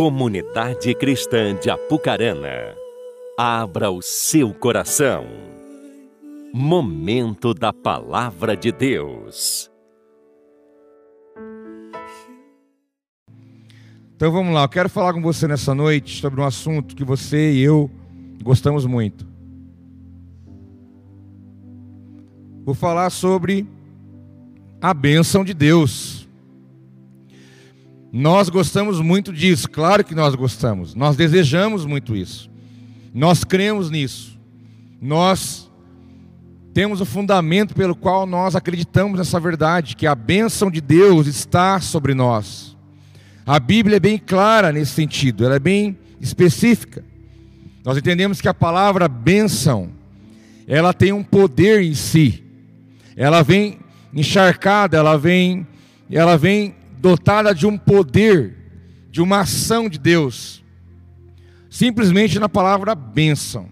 Comunidade Cristã de Apucarana, abra o seu coração. Momento da Palavra de Deus. Então vamos lá, eu quero falar com você nessa noite sobre um assunto que você e eu gostamos muito. Vou falar sobre a bênção de Deus. Nós gostamos muito disso, claro que nós gostamos, nós desejamos muito isso, nós cremos nisso, nós temos o fundamento pelo qual nós acreditamos nessa verdade, que a bênção de Deus está sobre nós. A Bíblia é bem clara nesse sentido, ela é bem específica. Nós entendemos que a palavra bênção, ela tem um poder em si, ela vem encharcada, ela vem, ela vem dotada de um poder, de uma ação de Deus, simplesmente na palavra bênção,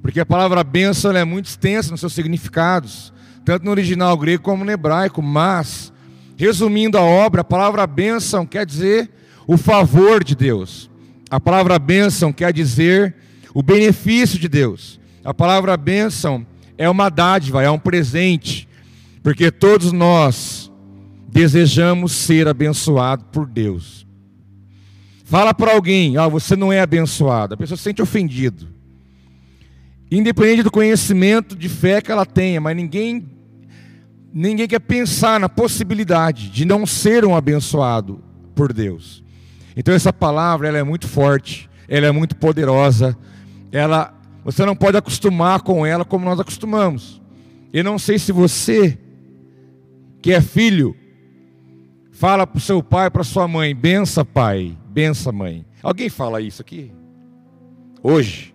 porque a palavra bênção é muito extensa nos seus significados, tanto no original grego como no hebraico, mas, resumindo a obra, a palavra bênção quer dizer o favor de Deus, a palavra bênção quer dizer o benefício de Deus, a palavra bênção é uma dádiva, é um presente, porque todos nós desejamos ser abençoado por Deus. Fala para alguém, ah, você não é abençoado. A pessoa se sente ofendido. Independente do conhecimento de fé que ela tenha, mas ninguém ninguém quer pensar na possibilidade de não ser um abençoado por Deus. Então essa palavra ela é muito forte, ela é muito poderosa. Ela você não pode acostumar com ela como nós acostumamos. Eu não sei se você que é filho Fala para o seu pai, para sua mãe, bença pai, bença mãe. Alguém fala isso aqui? Hoje.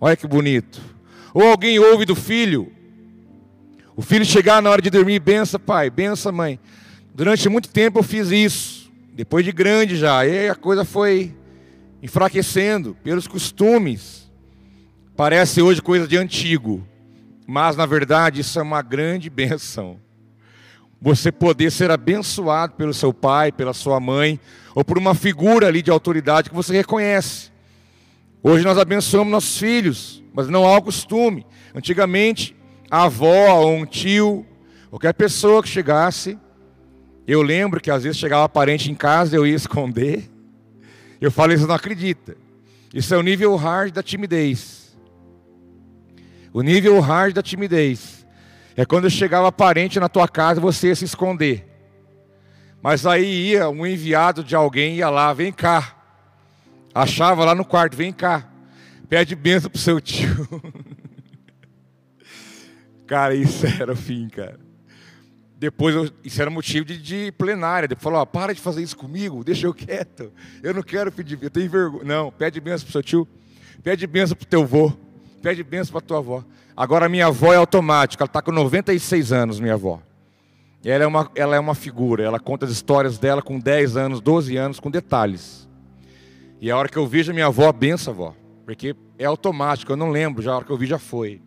Olha que bonito. Ou alguém ouve do filho. O filho chegar na hora de dormir, bença pai, bença mãe. Durante muito tempo eu fiz isso. Depois de grande já. E a coisa foi enfraquecendo pelos costumes. Parece hoje coisa de antigo. Mas na verdade isso é uma grande benção você poder ser abençoado pelo seu pai, pela sua mãe, ou por uma figura ali de autoridade que você reconhece. Hoje nós abençoamos nossos filhos, mas não há o costume. Antigamente, a avó ou um tio, qualquer pessoa que chegasse, eu lembro que às vezes chegava parente em casa, eu ia esconder. Eu falei, você não acredita. Isso é o nível hard da timidez. O nível hard da timidez. É quando chegava parente na tua casa você ia se esconder. Mas aí ia um enviado de alguém, ia lá, vem cá. Achava lá no quarto, vem cá. Pede benção pro seu tio. cara, isso era o fim, cara. Depois, eu, isso era motivo de, de plenária. Depois falou, ó, para de fazer isso comigo, deixa eu quieto. Eu não quero pedir, eu tenho vergonha. Não, pede benção pro seu tio. Pede benção pro teu avô. Pede benção pra tua avó. Agora minha avó é automática, ela está com 96 anos, minha avó. Ela é, uma, ela é uma figura, ela conta as histórias dela com 10 anos, 12 anos, com detalhes. E a hora que eu vejo minha avó, benção, avó. Porque é automático, eu não lembro, já a hora que eu vi já foi.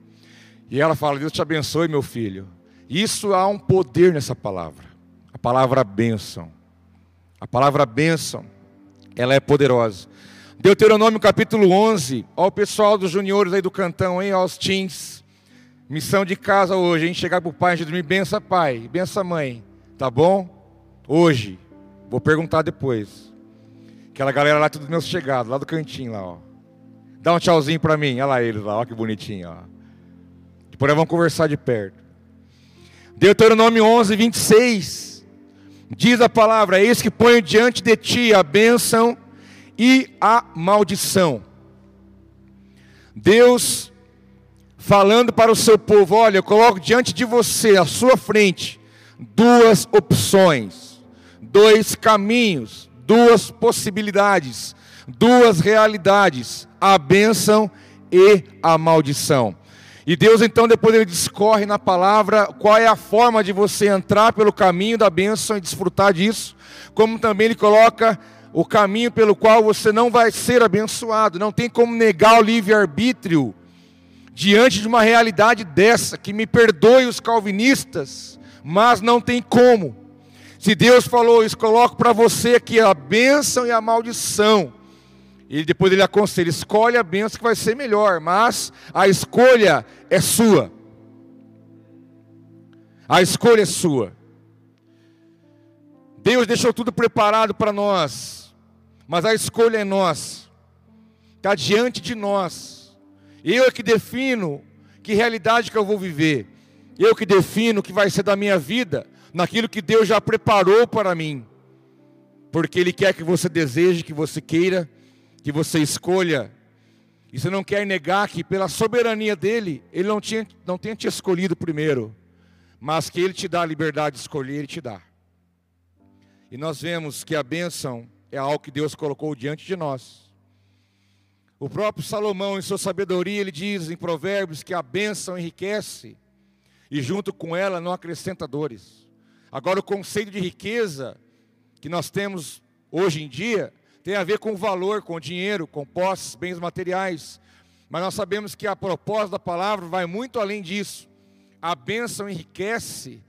E ela fala, Deus te abençoe, meu filho. Isso há um poder nessa palavra. A palavra bênção. A palavra bênção, ela é poderosa. Deuteronômio capítulo 11, ao pessoal dos juniores aí do cantão, hein, aos teens. Missão de casa hoje, hein? Chegar para o pai antes de dormir, bença pai, bença mãe. Tá bom? Hoje. Vou perguntar depois. Aquela galera lá, tudo meus chegados, lá do cantinho lá, ó. Dá um tchauzinho para mim. Olha lá eles lá, ó que bonitinho, ó. Depois nós vamos conversar de perto. Deuteronômio 11, 26. Diz a palavra: Eis que ponho diante de ti a bênção e a maldição. Deus falando para o seu povo: olha, eu coloco diante de você, à sua frente, duas opções, dois caminhos, duas possibilidades, duas realidades: a bênção e a maldição. E Deus então depois ele discorre na palavra qual é a forma de você entrar pelo caminho da bênção e desfrutar disso, como também ele coloca o caminho pelo qual você não vai ser abençoado, não tem como negar o livre arbítrio diante de uma realidade dessa, que me perdoe os calvinistas, mas não tem como. Se Deus falou isso, coloco para você aqui a bênção e a maldição. E depois ele aconselha: escolhe a bênção que vai ser melhor, mas a escolha é sua. A escolha é sua. Deus deixou tudo preparado para nós, mas a escolha é nossa, está diante de nós. Eu é que defino que realidade que eu vou viver, eu que defino o que vai ser da minha vida, naquilo que Deus já preparou para mim, porque Ele quer que você deseje, que você queira, que você escolha. E você não quer negar que, pela soberania dele, Ele não, tinha, não tenha te escolhido primeiro, mas que Ele te dá a liberdade de escolher, Ele te dá. E nós vemos que a bênção é algo que Deus colocou diante de nós. O próprio Salomão, em sua sabedoria, ele diz em Provérbios que a bênção enriquece e junto com ela não acrescenta dores. Agora, o conceito de riqueza que nós temos hoje em dia tem a ver com valor, com dinheiro, com posses, bens materiais. Mas nós sabemos que a proposta da palavra vai muito além disso. A bênção enriquece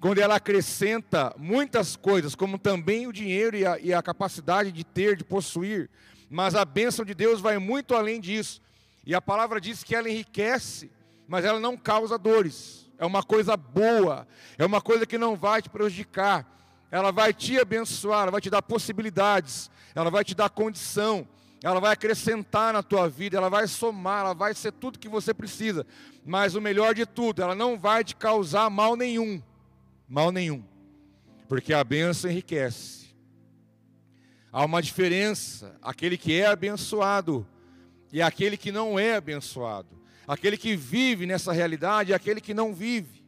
quando ela acrescenta muitas coisas, como também o dinheiro e a, e a capacidade de ter, de possuir. Mas a bênção de Deus vai muito além disso. E a palavra diz que ela enriquece, mas ela não causa dores. É uma coisa boa, é uma coisa que não vai te prejudicar. Ela vai te abençoar, ela vai te dar possibilidades, ela vai te dar condição, ela vai acrescentar na tua vida, ela vai somar, ela vai ser tudo que você precisa. Mas o melhor de tudo, ela não vai te causar mal nenhum mal nenhum, porque a benção enriquece. Há uma diferença, aquele que é abençoado e aquele que não é abençoado, aquele que vive nessa realidade e aquele que não vive.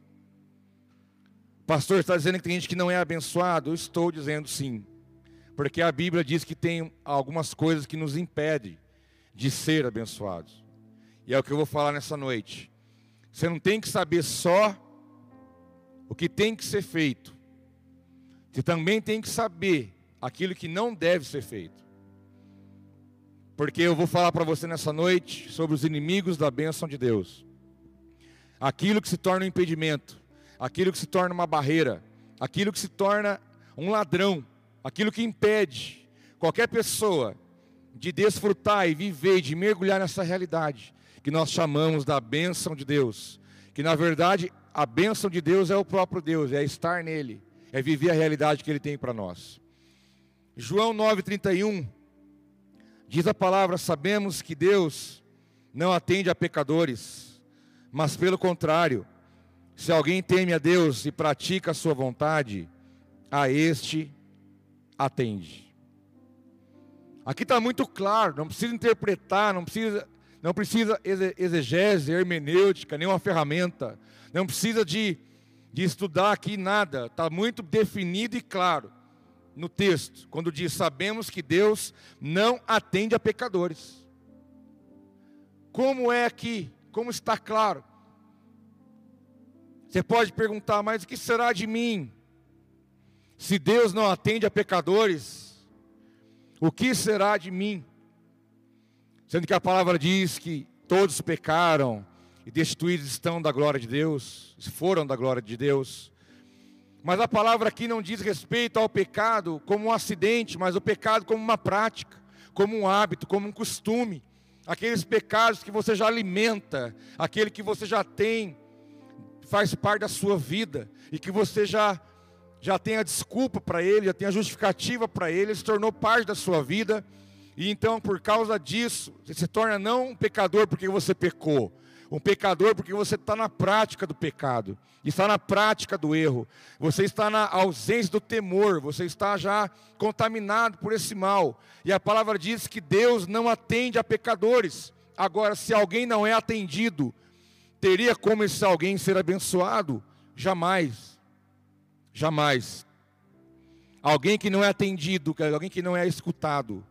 O pastor está dizendo que tem gente que não é abençoado, eu estou dizendo sim, porque a Bíblia diz que tem algumas coisas que nos impedem de ser abençoados, e é o que eu vou falar nessa noite. Você não tem que saber só o que tem que ser feito. Você também tem que saber aquilo que não deve ser feito. Porque eu vou falar para você nessa noite sobre os inimigos da bênção de Deus. Aquilo que se torna um impedimento, aquilo que se torna uma barreira, aquilo que se torna um ladrão, aquilo que impede qualquer pessoa de desfrutar e viver, de mergulhar nessa realidade que nós chamamos da bênção de Deus, que na verdade a bênção de Deus é o próprio Deus, é estar nele, é viver a realidade que ele tem para nós. João 9,31 diz a palavra: Sabemos que Deus não atende a pecadores, mas pelo contrário, se alguém teme a Deus e pratica a sua vontade, a este atende. Aqui está muito claro, não precisa interpretar, não precisa, não precisa exegese, hermenêutica, nenhuma ferramenta. Não precisa de, de estudar aqui nada, está muito definido e claro no texto, quando diz: Sabemos que Deus não atende a pecadores. Como é aqui? Como está claro? Você pode perguntar, mas o que será de mim? Se Deus não atende a pecadores, o que será de mim? Sendo que a palavra diz que todos pecaram e destituídos estão da glória de Deus, foram da glória de Deus. Mas a palavra aqui não diz respeito ao pecado como um acidente, mas o pecado como uma prática, como um hábito, como um costume. Aqueles pecados que você já alimenta, aquele que você já tem, faz parte da sua vida e que você já já tem a desculpa para ele, já tem a justificativa para ele, ele se tornou parte da sua vida. E então, por causa disso, você se torna não um pecador porque você pecou, um pecador porque você está na prática do pecado, está na prática do erro, você está na ausência do temor, você está já contaminado por esse mal. E a palavra diz que Deus não atende a pecadores. Agora, se alguém não é atendido, teria como esse alguém ser abençoado? Jamais. Jamais. Alguém que não é atendido, alguém que não é escutado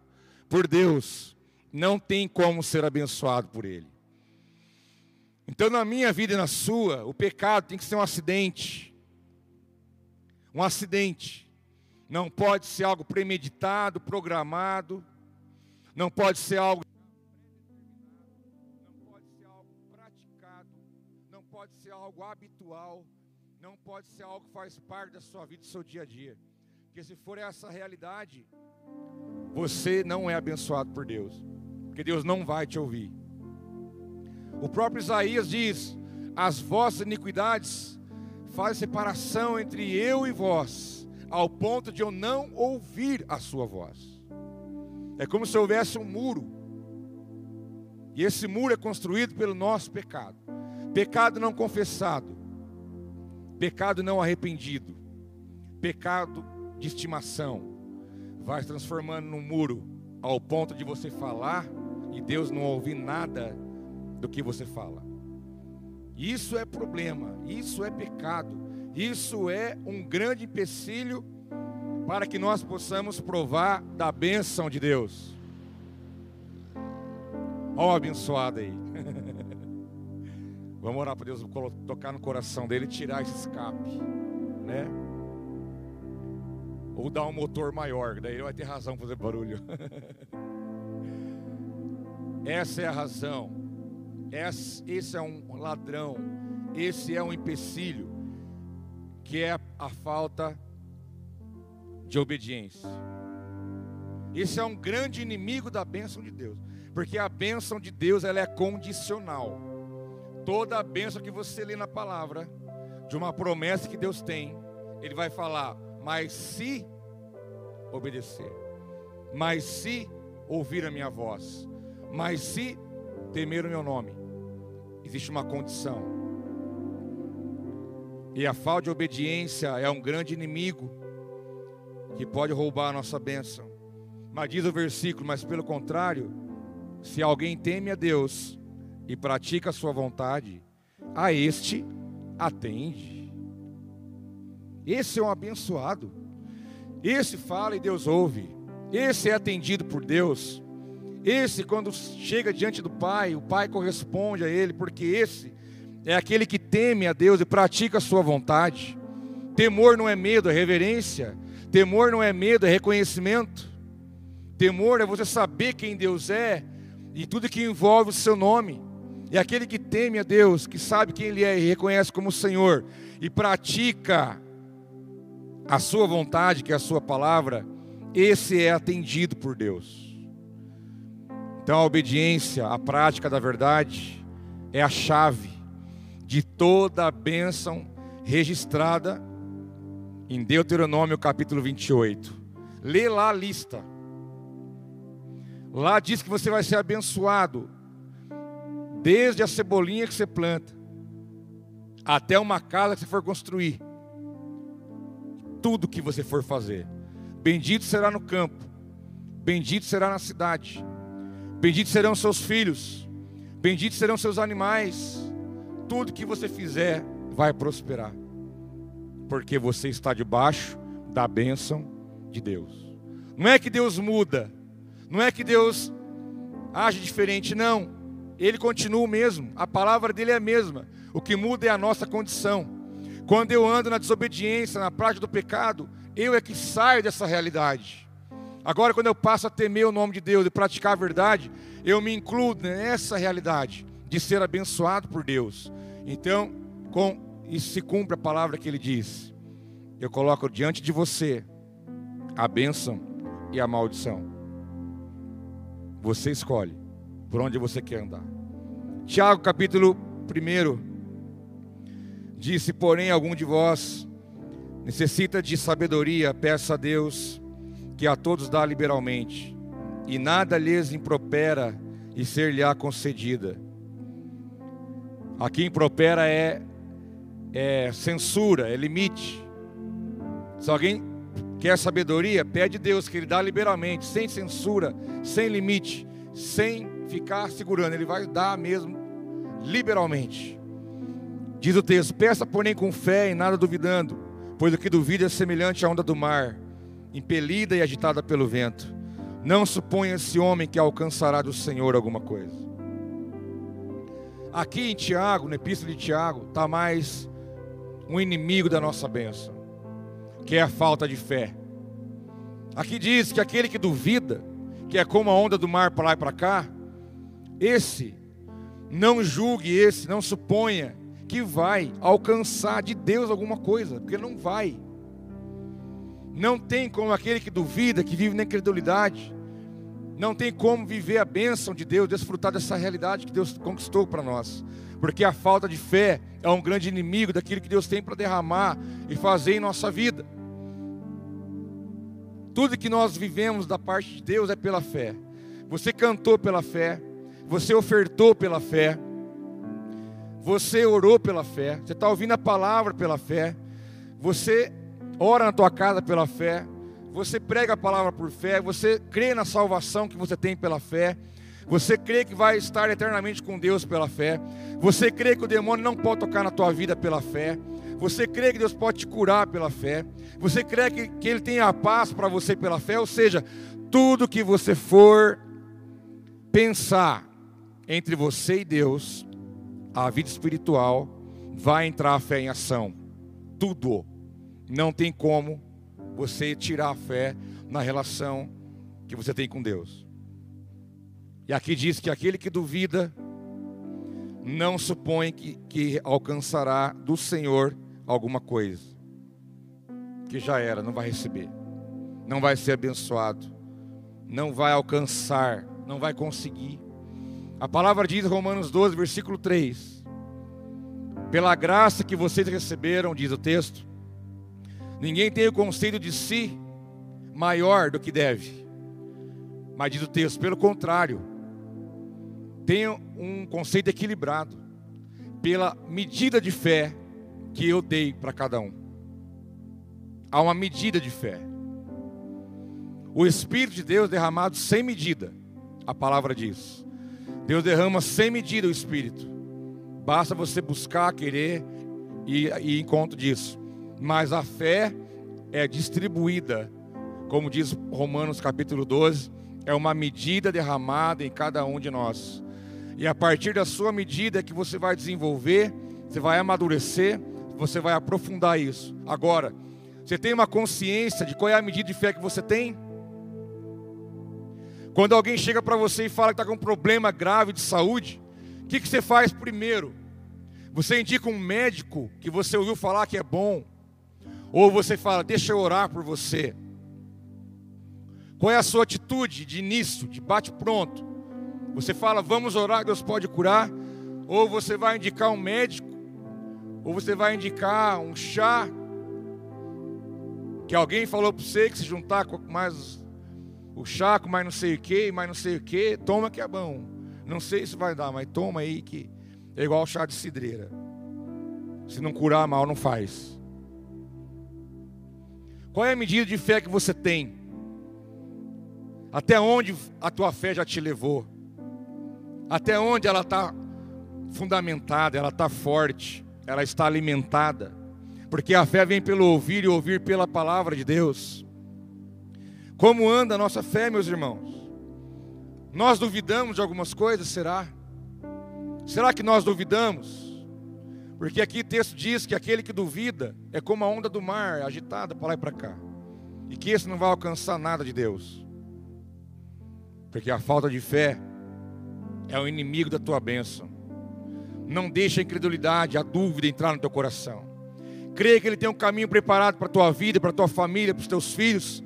por Deus, não tem como ser abençoado por Ele. Então, na minha vida e na sua, o pecado tem que ser um acidente. Um acidente. Não pode ser algo premeditado, programado. Não pode ser algo. Não pode ser algo praticado. Não pode ser algo habitual. Não pode ser algo que faz parte da sua vida, do seu dia a dia. Porque se for essa realidade, você não é abençoado por Deus. Porque Deus não vai te ouvir. O próprio Isaías diz: As vossas iniquidades fazem separação entre eu e vós, ao ponto de eu não ouvir a sua voz. É como se houvesse um muro. E esse muro é construído pelo nosso pecado. Pecado não confessado, pecado não arrependido, pecado de estimação, vai se transformando num muro ao ponto de você falar e Deus não ouvir nada do que você fala. Isso é problema, isso é pecado, isso é um grande empecilho para que nós possamos provar da bênção de Deus. Ó, oh, abençoado aí. Vamos orar para Deus tocar no coração dele tirar esse escape, né? Ou dar um motor maior, daí ele vai ter razão para fazer barulho. Essa é a razão. Esse é um ladrão. Esse é um empecilho. Que é a falta de obediência. Esse é um grande inimigo da bênção de Deus. Porque a bênção de Deus ela é condicional. Toda a bênção que você lê na palavra, de uma promessa que Deus tem, Ele vai falar, mas se obedecer, mas se ouvir a minha voz, mas se temer o meu nome, existe uma condição. E a falta de obediência é um grande inimigo que pode roubar a nossa bênção. Mas diz o versículo, mas pelo contrário, se alguém teme a Deus e pratica a sua vontade, a este atende. Esse é um abençoado. Esse fala e Deus ouve. Esse é atendido por Deus. Esse, quando chega diante do Pai, o Pai corresponde a ele, porque esse é aquele que teme a Deus e pratica a sua vontade. Temor não é medo, é reverência. Temor não é medo, é reconhecimento. Temor é você saber quem Deus é e tudo que envolve o seu nome. É aquele que teme a Deus, que sabe quem Ele é e reconhece como Senhor e pratica a sua vontade, que é a sua palavra, esse é atendido por Deus. Então a obediência, a prática da verdade, é a chave de toda a bênção registrada em Deuteronômio capítulo 28. Lê lá a lista. Lá diz que você vai ser abençoado Desde a cebolinha que você planta, até uma casa que você for construir. Tudo que você for fazer. Bendito será no campo, bendito será na cidade, bendito serão seus filhos, bendito serão seus animais. Tudo que você fizer vai prosperar, porque você está debaixo da bênção de Deus. Não é que Deus muda, não é que Deus age diferente, não. Ele continua o mesmo, a palavra dele é a mesma. O que muda é a nossa condição. Quando eu ando na desobediência, na prática do pecado, eu é que saio dessa realidade. Agora, quando eu passo a temer o nome de Deus e praticar a verdade, eu me incluo nessa realidade de ser abençoado por Deus. Então, com isso se cumpre a palavra que ele diz. Eu coloco diante de você a bênção e a maldição. Você escolhe por onde você quer andar. Tiago capítulo 1 disse: Porém, algum de vós necessita de sabedoria, peça a Deus, que a todos dá liberalmente, e nada lhes impropera e ser-lhe-á concedida. Aqui impropera é, é censura, é limite. Se alguém quer sabedoria, pede Deus que Ele dá liberalmente, sem censura, sem limite, sem ficar segurando, Ele vai dar mesmo liberalmente. Diz o texto: Peça, porém, com fé e nada duvidando, pois o que duvida é semelhante à onda do mar, impelida e agitada pelo vento. Não suponha esse homem que alcançará do Senhor alguma coisa. Aqui em Tiago, na epístola de Tiago, está mais um inimigo da nossa bênção, que é a falta de fé. Aqui diz que aquele que duvida, que é como a onda do mar para lá e para cá, esse, não julgue esse, não suponha que vai alcançar de Deus alguma coisa, porque não vai. Não tem como aquele que duvida, que vive na incredulidade, não tem como viver a bênção de Deus, desfrutar dessa realidade que Deus conquistou para nós. Porque a falta de fé é um grande inimigo daquilo que Deus tem para derramar e fazer em nossa vida. Tudo que nós vivemos da parte de Deus é pela fé. Você cantou pela fé, você ofertou pela fé, você orou pela fé, você está ouvindo a palavra pela fé, você ora na tua casa pela fé, você prega a palavra por fé, você crê na salvação que você tem pela fé, você crê que vai estar eternamente com Deus pela fé, você crê que o demônio não pode tocar na tua vida pela fé, você crê que Deus pode te curar pela fé, você crê que, que Ele tem a paz para você pela fé, ou seja, tudo que você for pensar entre você e Deus, a vida espiritual, vai entrar a fé em ação. Tudo. Não tem como você tirar a fé na relação que você tem com Deus. E aqui diz que aquele que duvida não supõe que, que alcançará do Senhor alguma coisa. Que já era, não vai receber. Não vai ser abençoado. Não vai alcançar, não vai conseguir. A palavra diz Romanos 12, versículo 3: Pela graça que vocês receberam, diz o texto, Ninguém tem o conceito de si maior do que deve. Mas diz o texto, pelo contrário, tenha um conceito equilibrado pela medida de fé que eu dei para cada um. Há uma medida de fé. O Espírito de Deus derramado sem medida, a palavra diz. Deus derrama sem medida o Espírito. Basta você buscar, querer e, e encontro disso mas a fé é distribuída, como diz Romanos capítulo 12, é uma medida derramada em cada um de nós. E a partir da sua medida é que você vai desenvolver, você vai amadurecer, você vai aprofundar isso. Agora, você tem uma consciência de qual é a medida de fé que você tem? Quando alguém chega para você e fala que está com um problema grave de saúde, o que, que você faz primeiro? Você indica um médico que você ouviu falar que é bom, ou você fala, deixa eu orar por você. Qual é a sua atitude de início, de bate-pronto? Você fala, vamos orar, Deus pode curar? Ou você vai indicar um médico? Ou você vai indicar um chá? Que alguém falou para você que se juntar com mais o chá, com mais não sei o que, mais não sei o que, toma que é bom. Não sei se vai dar, mas toma aí que é igual chá de cidreira. Se não curar mal, não faz. Qual é a medida de fé que você tem? Até onde a tua fé já te levou? Até onde ela está fundamentada, ela está forte, ela está alimentada? Porque a fé vem pelo ouvir e ouvir pela palavra de Deus. Como anda a nossa fé, meus irmãos? Nós duvidamos de algumas coisas, será? Será que nós duvidamos? Porque aqui o texto diz que aquele que duvida é como a onda do mar, agitada para lá e para cá. E que esse não vai alcançar nada de Deus. Porque a falta de fé é o inimigo da tua bênção. Não deixa a incredulidade, a dúvida entrar no teu coração. Creia que Ele tem um caminho preparado para a tua vida, para a tua família, para os teus filhos,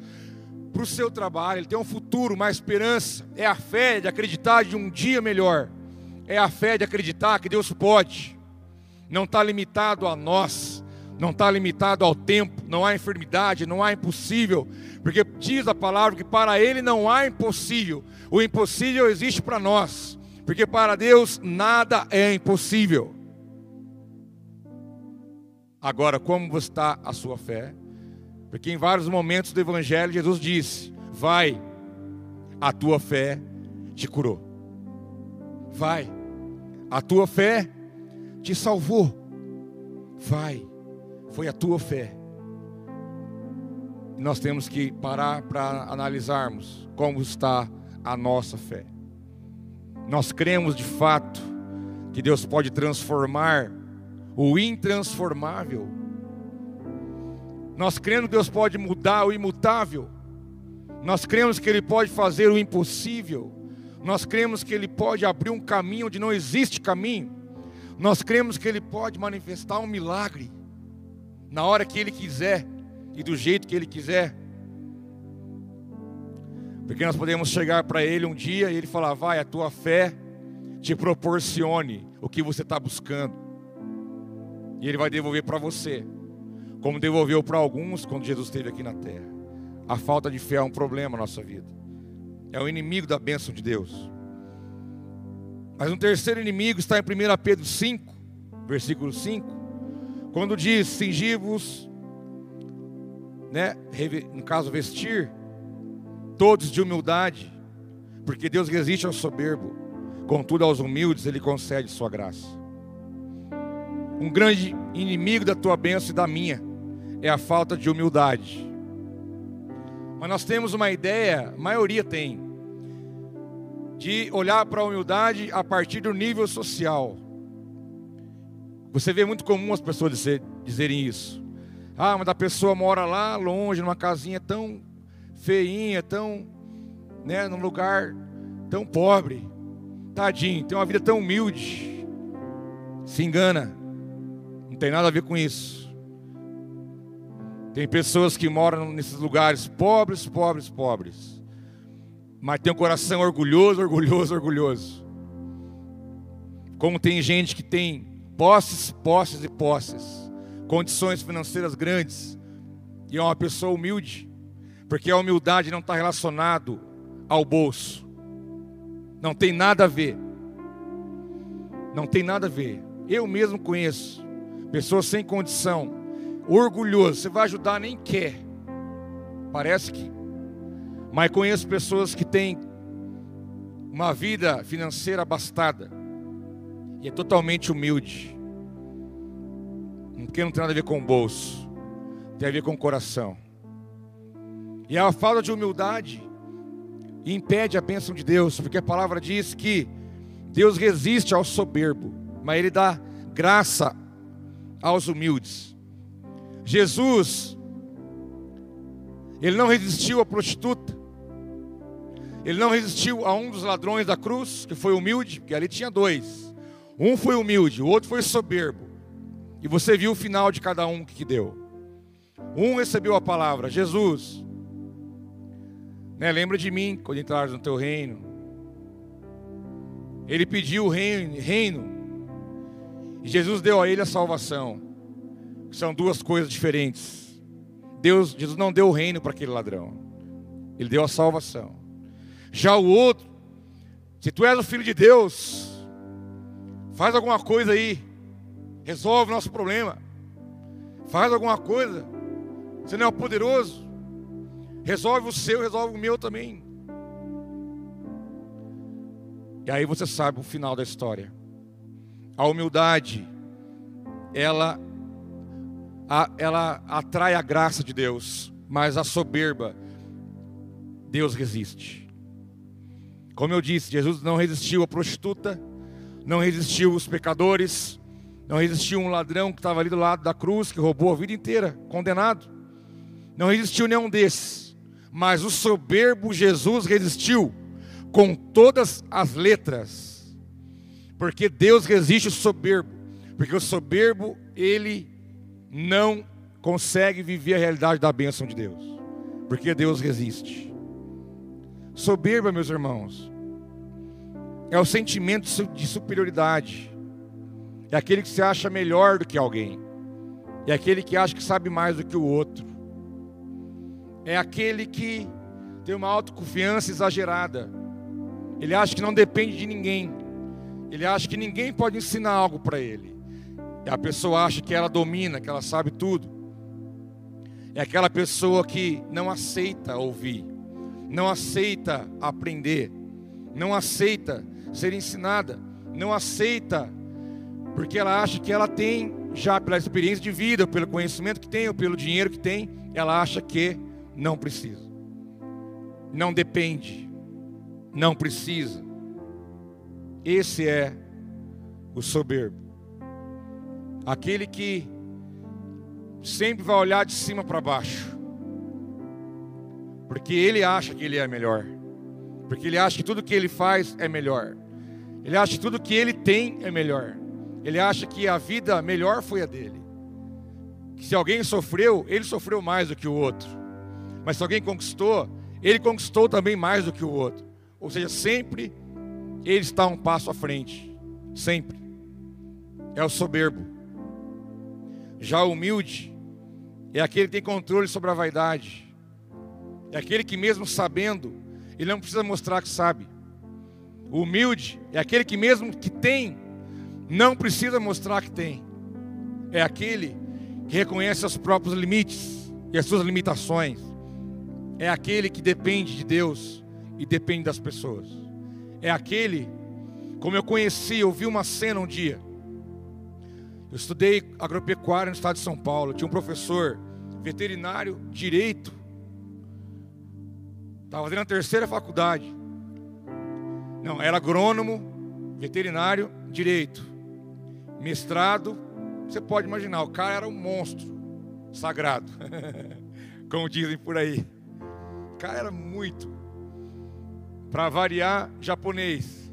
para o seu trabalho. Ele tem um futuro, uma esperança. É a fé de acreditar de um dia melhor. É a fé de acreditar que Deus pode não está limitado a nós, não está limitado ao tempo, não há enfermidade, não há impossível, porque diz a palavra que para Ele não há impossível, o impossível existe para nós, porque para Deus nada é impossível. Agora, como está a sua fé? Porque em vários momentos do Evangelho, Jesus disse: Vai, a tua fé te curou. Vai, a tua fé te salvou. Vai, foi a tua fé. Nós temos que parar para analisarmos como está a nossa fé. Nós cremos de fato que Deus pode transformar o intransformável. Nós cremos que Deus pode mudar o imutável. Nós cremos que Ele pode fazer o impossível. Nós cremos que Ele pode abrir um caminho onde não existe caminho. Nós cremos que Ele pode manifestar um milagre na hora que Ele quiser e do jeito que Ele quiser. Porque nós podemos chegar para Ele um dia e Ele falar: vai, a tua fé te proporcione o que você está buscando. E Ele vai devolver para você, como devolveu para alguns quando Jesus esteve aqui na terra. A falta de fé é um problema na nossa vida, é o inimigo da bênção de Deus. Mas um terceiro inimigo está em 1 Pedro 5, versículo 5, quando diz: Cingi-vos, né, no caso, vestir, todos de humildade, porque Deus resiste ao soberbo, contudo aos humildes Ele concede Sua graça. Um grande inimigo da tua bênção e da minha é a falta de humildade. Mas nós temos uma ideia, a maioria tem, de olhar para a humildade a partir do nível social. Você vê muito comum as pessoas dizer, dizerem isso. Ah, mas a pessoa mora lá longe, numa casinha tão feinha, tão, né, num lugar tão pobre. Tadinho, tem uma vida tão humilde. Se engana. Não tem nada a ver com isso. Tem pessoas que moram nesses lugares pobres, pobres, pobres. Mas tem um coração orgulhoso, orgulhoso, orgulhoso. Como tem gente que tem posses, posses e posses, condições financeiras grandes, e é uma pessoa humilde, porque a humildade não está relacionado ao bolso, não tem nada a ver, não tem nada a ver. Eu mesmo conheço pessoas sem condição, orgulhoso, você vai ajudar nem quer, parece que, mas conheço pessoas que têm uma vida financeira abastada e é totalmente humilde. Porque não tem nada a ver com o bolso, tem a ver com o coração. E a falta de humildade impede a bênção de Deus, porque a palavra diz que Deus resiste ao soberbo, mas Ele dá graça aos humildes. Jesus, Ele não resistiu à prostituta, Ele não resistiu a um dos ladrões da cruz, que foi humilde, porque ali tinha dois. Um foi humilde, o outro foi soberbo. E você viu o final de cada um que deu. Um recebeu a palavra, Jesus. Né, lembra de mim quando entrares no teu reino. Ele pediu o reino, reino. E Jesus deu a ele a salvação. São duas coisas diferentes. Deus, Jesus não deu o reino para aquele ladrão. Ele deu a salvação. Já o outro, se tu és o filho de Deus, Faz alguma coisa aí. Resolve o nosso problema. Faz alguma coisa. Você não é o poderoso. Resolve o seu, resolve o meu também. E aí você sabe o final da história. A humildade, ela, a, ela atrai a graça de Deus, mas a soberba, Deus resiste. Como eu disse, Jesus não resistiu à prostituta, não resistiu os pecadores, não resistiu um ladrão que estava ali do lado da cruz, que roubou a vida inteira, condenado. Não resistiu nenhum desses. Mas o soberbo Jesus resistiu com todas as letras. Porque Deus resiste o soberbo. Porque o soberbo, ele não consegue viver a realidade da bênção de Deus. Porque Deus resiste. Soberba, meus irmãos, é o sentimento de superioridade. É aquele que se acha melhor do que alguém. É aquele que acha que sabe mais do que o outro. É aquele que tem uma autoconfiança exagerada. Ele acha que não depende de ninguém. Ele acha que ninguém pode ensinar algo para ele. E a pessoa acha que ela domina, que ela sabe tudo. É aquela pessoa que não aceita ouvir, não aceita aprender, não aceita ser ensinada, não aceita, porque ela acha que ela tem, já pela experiência de vida, pelo conhecimento que tem, ou pelo dinheiro que tem, ela acha que não precisa, não depende, não precisa. Esse é o soberbo, aquele que sempre vai olhar de cima para baixo, porque ele acha que ele é melhor. Porque ele acha que tudo que ele faz é melhor. Ele acha que tudo que ele tem é melhor. Ele acha que a vida melhor foi a dele. Que se alguém sofreu, ele sofreu mais do que o outro. Mas se alguém conquistou, ele conquistou também mais do que o outro. Ou seja, sempre ele está um passo à frente. Sempre. É o soberbo. Já o humilde é aquele que tem controle sobre a vaidade. É aquele que, mesmo sabendo, ele não precisa mostrar que sabe. O humilde é aquele que, mesmo que tem, não precisa mostrar que tem. É aquele que reconhece os próprios limites e as suas limitações. É aquele que depende de Deus e depende das pessoas. É aquele, como eu conheci, eu vi uma cena um dia. Eu estudei agropecuária no estado de São Paulo. Tinha um professor veterinário, direito. Estava fazendo a terceira faculdade. Não, era agrônomo, veterinário, direito. Mestrado, você pode imaginar, o cara era um monstro sagrado. Como dizem por aí. O cara era muito. Para variar, japonês,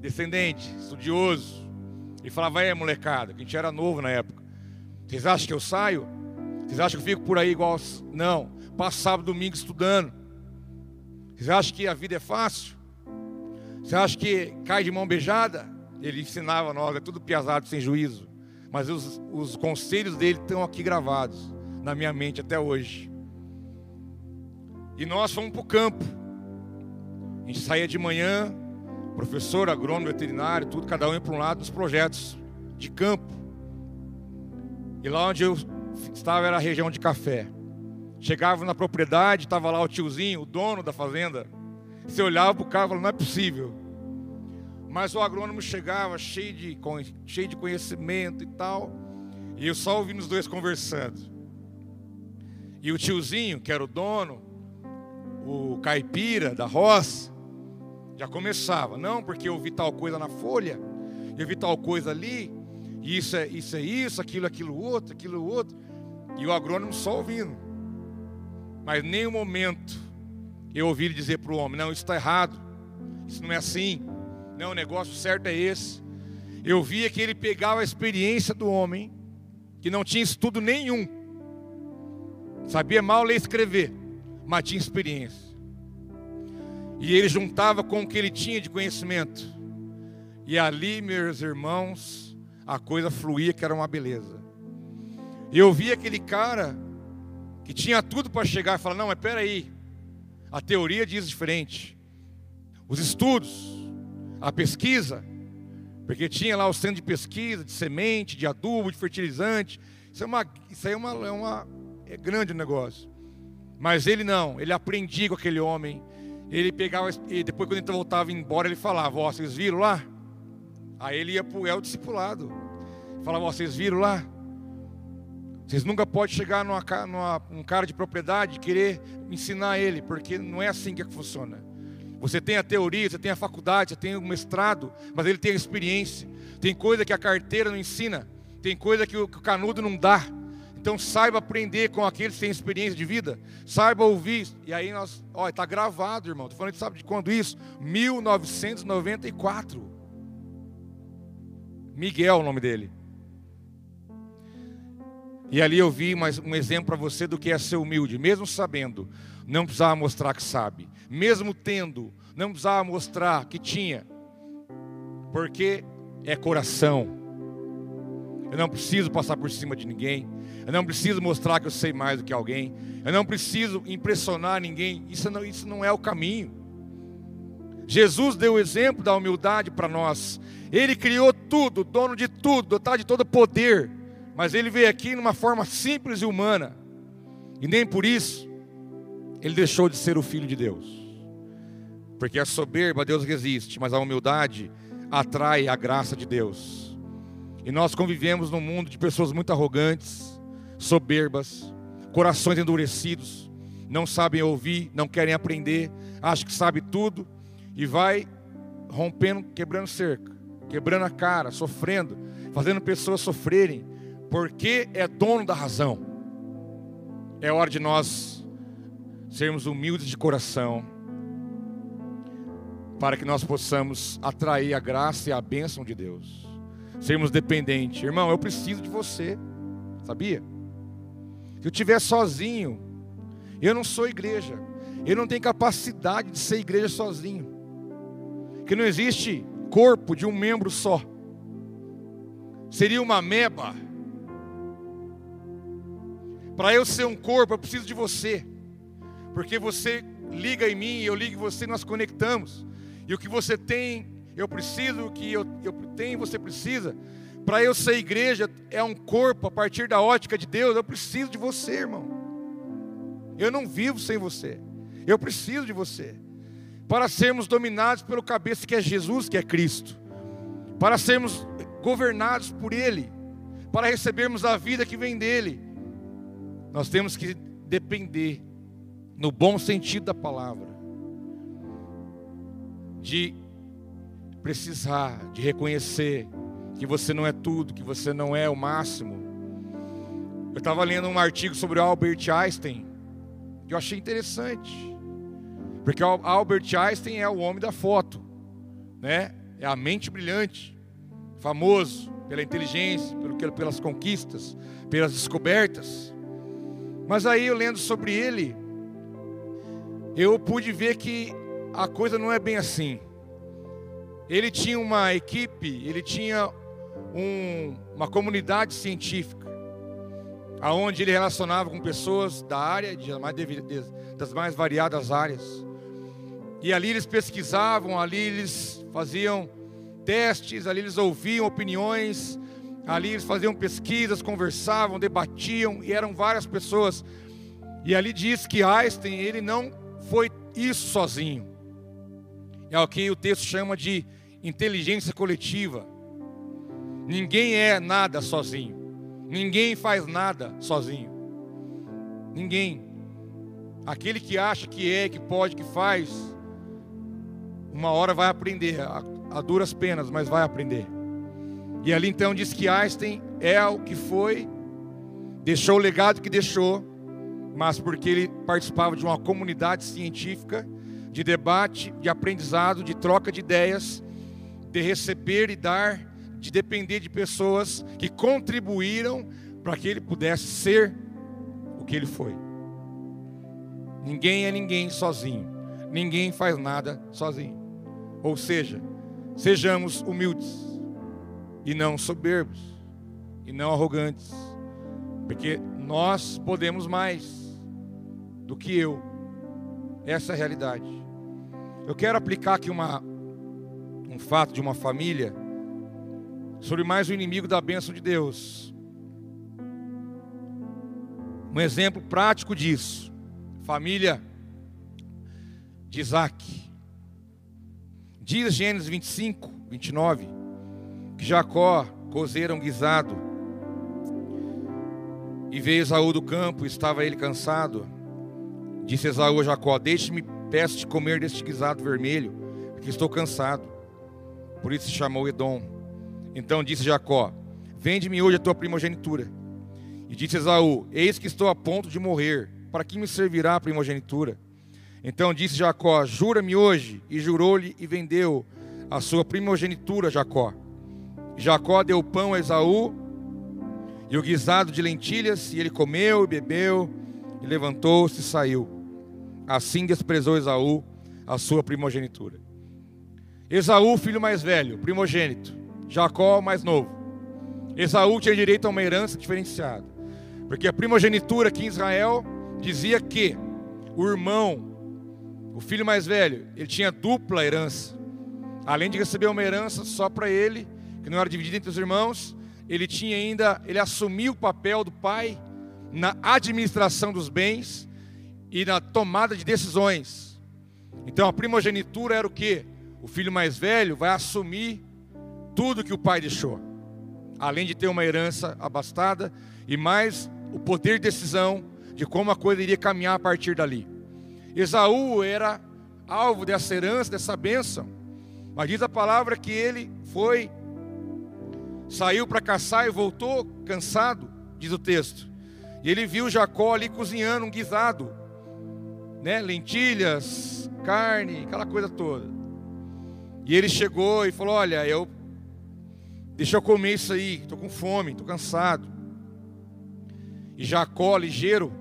descendente, estudioso. Ele falava, é molecada, que a gente era novo na época. Vocês acham que eu saio? Vocês acham que eu fico por aí igual. Não, sábado, domingo estudando. Vocês acham que a vida é fácil? Você acha que cai de mão beijada? Ele ensinava nós, é tudo piazado, sem juízo. Mas os, os conselhos dele estão aqui gravados na minha mente até hoje. E nós fomos para o campo. A gente saía de manhã, professor, agrônomo, veterinário, tudo, cada um ia para um lado dos projetos de campo. E lá onde eu estava era a região de café. Chegava na propriedade, estava lá o tiozinho, o dono da fazenda. Você olhava para o carro e falava, não é possível. Mas o agrônomo chegava cheio de, cheio de conhecimento e tal. E eu só ouvindo os dois conversando. E o tiozinho, que era o dono, o caipira da roça, já começava. Não, porque eu vi tal coisa na folha, eu vi tal coisa ali, isso é isso, é isso aquilo, aquilo outro, aquilo outro. E o agrônomo só ouvindo. Mas em nenhum momento eu ouvi ele dizer para o homem: não, isso está errado, isso não é assim. Não, o negócio certo é esse. Eu via que ele pegava a experiência do homem, que não tinha estudo nenhum, sabia mal ler e escrever, mas tinha experiência. E ele juntava com o que ele tinha de conhecimento. E ali, meus irmãos, a coisa fluía que era uma beleza. Eu vi aquele cara que tinha tudo para chegar e falar: não, mas peraí, a teoria diz diferente. Os estudos, a pesquisa, porque tinha lá o centro de pesquisa, de semente, de adubo, de fertilizante. Isso, é uma, isso é, uma, é, uma, é grande negócio. Mas ele não, ele aprendia com aquele homem. Ele pegava, e depois quando ele voltava embora, ele falava: Ó, vocês viram lá? Aí ele ia para o El Discipulado. Falava: Ó, vocês viram lá? Vocês nunca podem chegar numa, numa, num cara de propriedade e querer ensinar ele, porque não é assim que funciona. Você tem a teoria, você tem a faculdade, você tem o mestrado, mas ele tem a experiência. Tem coisa que a carteira não ensina, tem coisa que o, canudo não dá. Então saiba aprender com aqueles que têm experiência de vida, saiba ouvir. E aí nós, olha, está gravado, irmão. Estou falando, sabe de quando isso? 1994. Miguel, o nome dele. E ali eu vi mais um exemplo para você do que é ser humilde, mesmo sabendo, não precisava mostrar que sabe, mesmo tendo, não precisava mostrar que tinha, porque é coração. Eu não preciso passar por cima de ninguém, eu não preciso mostrar que eu sei mais do que alguém, eu não preciso impressionar ninguém, isso não, isso não é o caminho. Jesus deu o exemplo da humildade para nós, Ele criou tudo, dono de tudo, dotado de todo poder mas ele veio aqui numa forma simples e humana. E nem por isso ele deixou de ser o filho de Deus. Porque a soberba Deus resiste, mas a humildade atrai a graça de Deus. E nós convivemos num mundo de pessoas muito arrogantes, soberbas, corações endurecidos, não sabem ouvir, não querem aprender, acham que sabe tudo e vai rompendo, quebrando cerca, quebrando a cara, sofrendo, fazendo pessoas sofrerem porque é dono da razão. É hora de nós sermos humildes de coração, para que nós possamos atrair a graça e a bênção de Deus. Sermos dependentes. Irmão, eu preciso de você, sabia? Se eu estiver sozinho, eu não sou igreja. ele não tem capacidade de ser igreja sozinho. Que não existe corpo de um membro só. Seria uma meba. Para eu ser um corpo, eu preciso de você. Porque você liga em mim, eu ligo em você, nós conectamos. E o que você tem, eu preciso, o que eu, eu tenho, você precisa. Para eu ser igreja, é um corpo a partir da ótica de Deus. Eu preciso de você, irmão. Eu não vivo sem você. Eu preciso de você. Para sermos dominados pelo cabeça que é Jesus, que é Cristo. Para sermos governados por Ele. Para recebermos a vida que vem dEle. Nós temos que depender, no bom sentido da palavra, de precisar, de reconhecer que você não é tudo, que você não é o máximo. Eu estava lendo um artigo sobre Albert Einstein, que eu achei interessante. Porque Albert Einstein é o homem da foto, né? É a mente brilhante, famoso pela inteligência, pelo, pelas conquistas, pelas descobertas. Mas aí eu lendo sobre ele, eu pude ver que a coisa não é bem assim. Ele tinha uma equipe, ele tinha um, uma comunidade científica, aonde ele relacionava com pessoas da área, das mais variadas áreas. E ali eles pesquisavam, ali eles faziam testes, ali eles ouviam opiniões, ali eles faziam pesquisas, conversavam, debatiam, e eram várias pessoas. E ali diz que Einstein, ele não foi isso sozinho. É o que o texto chama de inteligência coletiva. Ninguém é nada sozinho. Ninguém faz nada sozinho. Ninguém. Aquele que acha que é, que pode, que faz, uma hora vai aprender, a, a duras penas, mas vai aprender. E ali então diz que Einstein é o que foi, deixou o legado que deixou, mas porque ele participava de uma comunidade científica, de debate, de aprendizado, de troca de ideias, de receber e dar, de depender de pessoas que contribuíram para que ele pudesse ser o que ele foi. Ninguém é ninguém sozinho. Ninguém faz nada sozinho. Ou seja, sejamos humildes e não soberbos e não arrogantes, porque nós podemos mais do que eu. Essa é a realidade. Eu quero aplicar aqui uma, um fato de uma família sobre mais um inimigo da bênção de Deus. Um exemplo prático disso. Família de Isaac. Diz Gênesis 25, 29, que Jacó cozeira um guisado. E veio Esaú do campo, estava ele cansado. Disse Esaú a Jacó: Deixe-me, peço-te comer deste guisado vermelho, porque estou cansado. Por isso se chamou Edom. Então disse Jacó: Vende-me hoje a tua primogenitura. E disse Esaú: Eis que estou a ponto de morrer. Para que me servirá a primogenitura? Então disse Jacó: Jura-me hoje. E jurou-lhe e vendeu a sua primogenitura, Jacó. Jacó deu pão a Esaú e o guisado de lentilhas, e ele comeu e bebeu, e levantou-se e saiu. Assim desprezou Esaú a sua primogenitura. Esaú, filho mais velho, primogênito. Jacó, mais novo. Esaú tinha direito a uma herança diferenciada. Porque a primogenitura aqui em Israel dizia que o irmão o filho mais velho, ele tinha dupla herança. Além de receber uma herança só para ele, não era dividida entre os irmãos, ele tinha ainda, ele assumia o papel do pai na administração dos bens e na tomada de decisões. Então a primogenitura era o que? O filho mais velho vai assumir tudo que o pai deixou. Além de ter uma herança abastada e mais o poder de decisão de como a coisa iria caminhar a partir dali. Esaú era alvo dessa herança, dessa bênção. Mas diz a palavra que ele foi, saiu para caçar e voltou cansado, diz o texto. E ele viu Jacó ali cozinhando um guisado, né? lentilhas, carne, aquela coisa toda. E ele chegou e falou: Olha, eu deixa eu comer isso aí, estou com fome, estou cansado. E Jacó, ligeiro,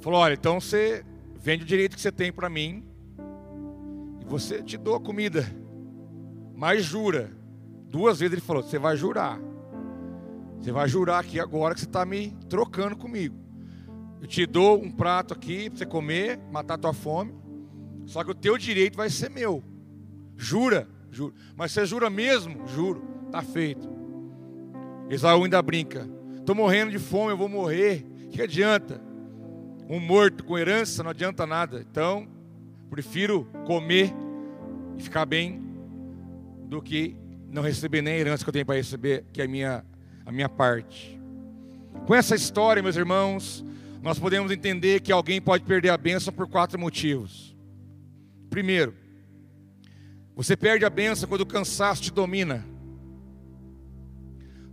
Falou: olha, então você vende o direito que você tem para mim e você te dou a comida. Mas jura. Duas vezes ele falou: Você vai jurar. Você vai jurar aqui agora que você está me trocando comigo. Eu te dou um prato aqui para você comer, matar tua fome. Só que o teu direito vai ser meu. Jura? Juro. Mas você jura mesmo? Juro. Está feito. Esaú ainda brinca. Estou morrendo de fome, eu vou morrer. O que adianta? Um morto com herança não adianta nada. Então, prefiro comer e ficar bem do que não receber nem a herança que eu tenho para receber, que é a minha, a minha parte. Com essa história, meus irmãos, nós podemos entender que alguém pode perder a bênção por quatro motivos. Primeiro, você perde a bênção quando o cansaço te domina.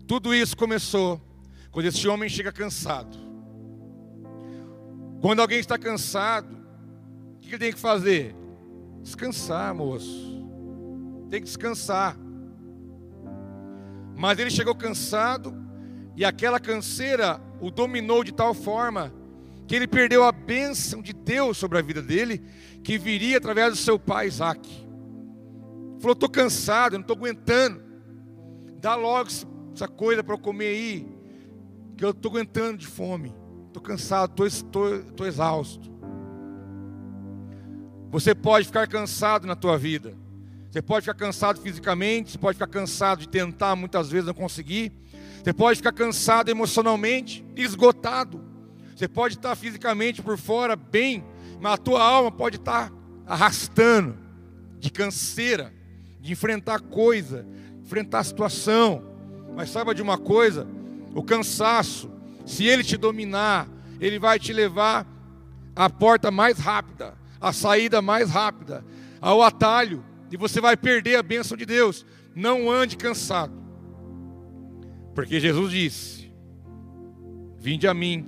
Tudo isso começou quando este homem chega cansado. Quando alguém está cansado, o que ele tem que fazer? Descansar, moço. Tem que descansar. Mas ele chegou cansado e aquela canseira o dominou de tal forma que ele perdeu a bênção de Deus sobre a vida dele, que viria através do seu pai Isaac. Falou: estou cansado, não estou aguentando. Dá logo essa coisa para eu comer aí, que eu estou aguentando de fome. Estou cansado, estou exausto. Você pode ficar cansado na tua vida. Você pode ficar cansado fisicamente, você pode ficar cansado de tentar muitas vezes não conseguir. Você pode ficar cansado emocionalmente, esgotado. Você pode estar fisicamente por fora bem, mas a tua alma pode estar arrastando de canseira, de enfrentar coisa, enfrentar situação. Mas saiba de uma coisa, o cansaço, se ele te dominar, ele vai te levar à porta mais rápida, à saída mais rápida, ao atalho e você vai perder a bênção de Deus. Não ande cansado, porque Jesus disse: Vinde a mim,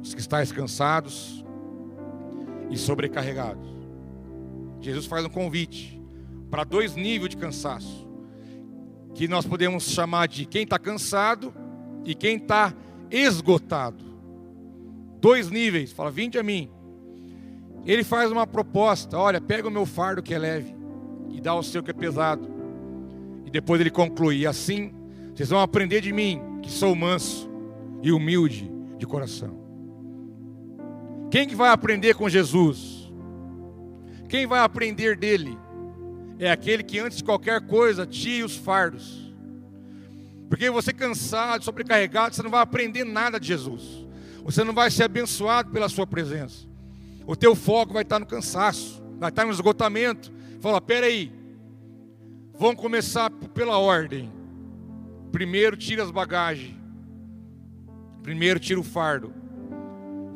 os que estáis cansados e sobrecarregados. Jesus faz um convite para dois níveis de cansaço, que nós podemos chamar de quem está cansado e quem está esgotado. Dois níveis, fala, vinde a mim. Ele faz uma proposta: olha, pega o meu fardo que é leve e dá o seu que é pesado. E depois ele conclui: assim vocês vão aprender de mim, que sou manso e humilde de coração. Quem que vai aprender com Jesus? Quem vai aprender dele? É aquele que antes de qualquer coisa tire os fardos. Porque você cansado, sobrecarregado, você não vai aprender nada de Jesus. Você não vai ser abençoado pela sua presença. O teu foco vai estar no cansaço, vai estar no esgotamento. Fala, peraí, vamos começar pela ordem. Primeiro tira as bagagens. Primeiro tira o fardo.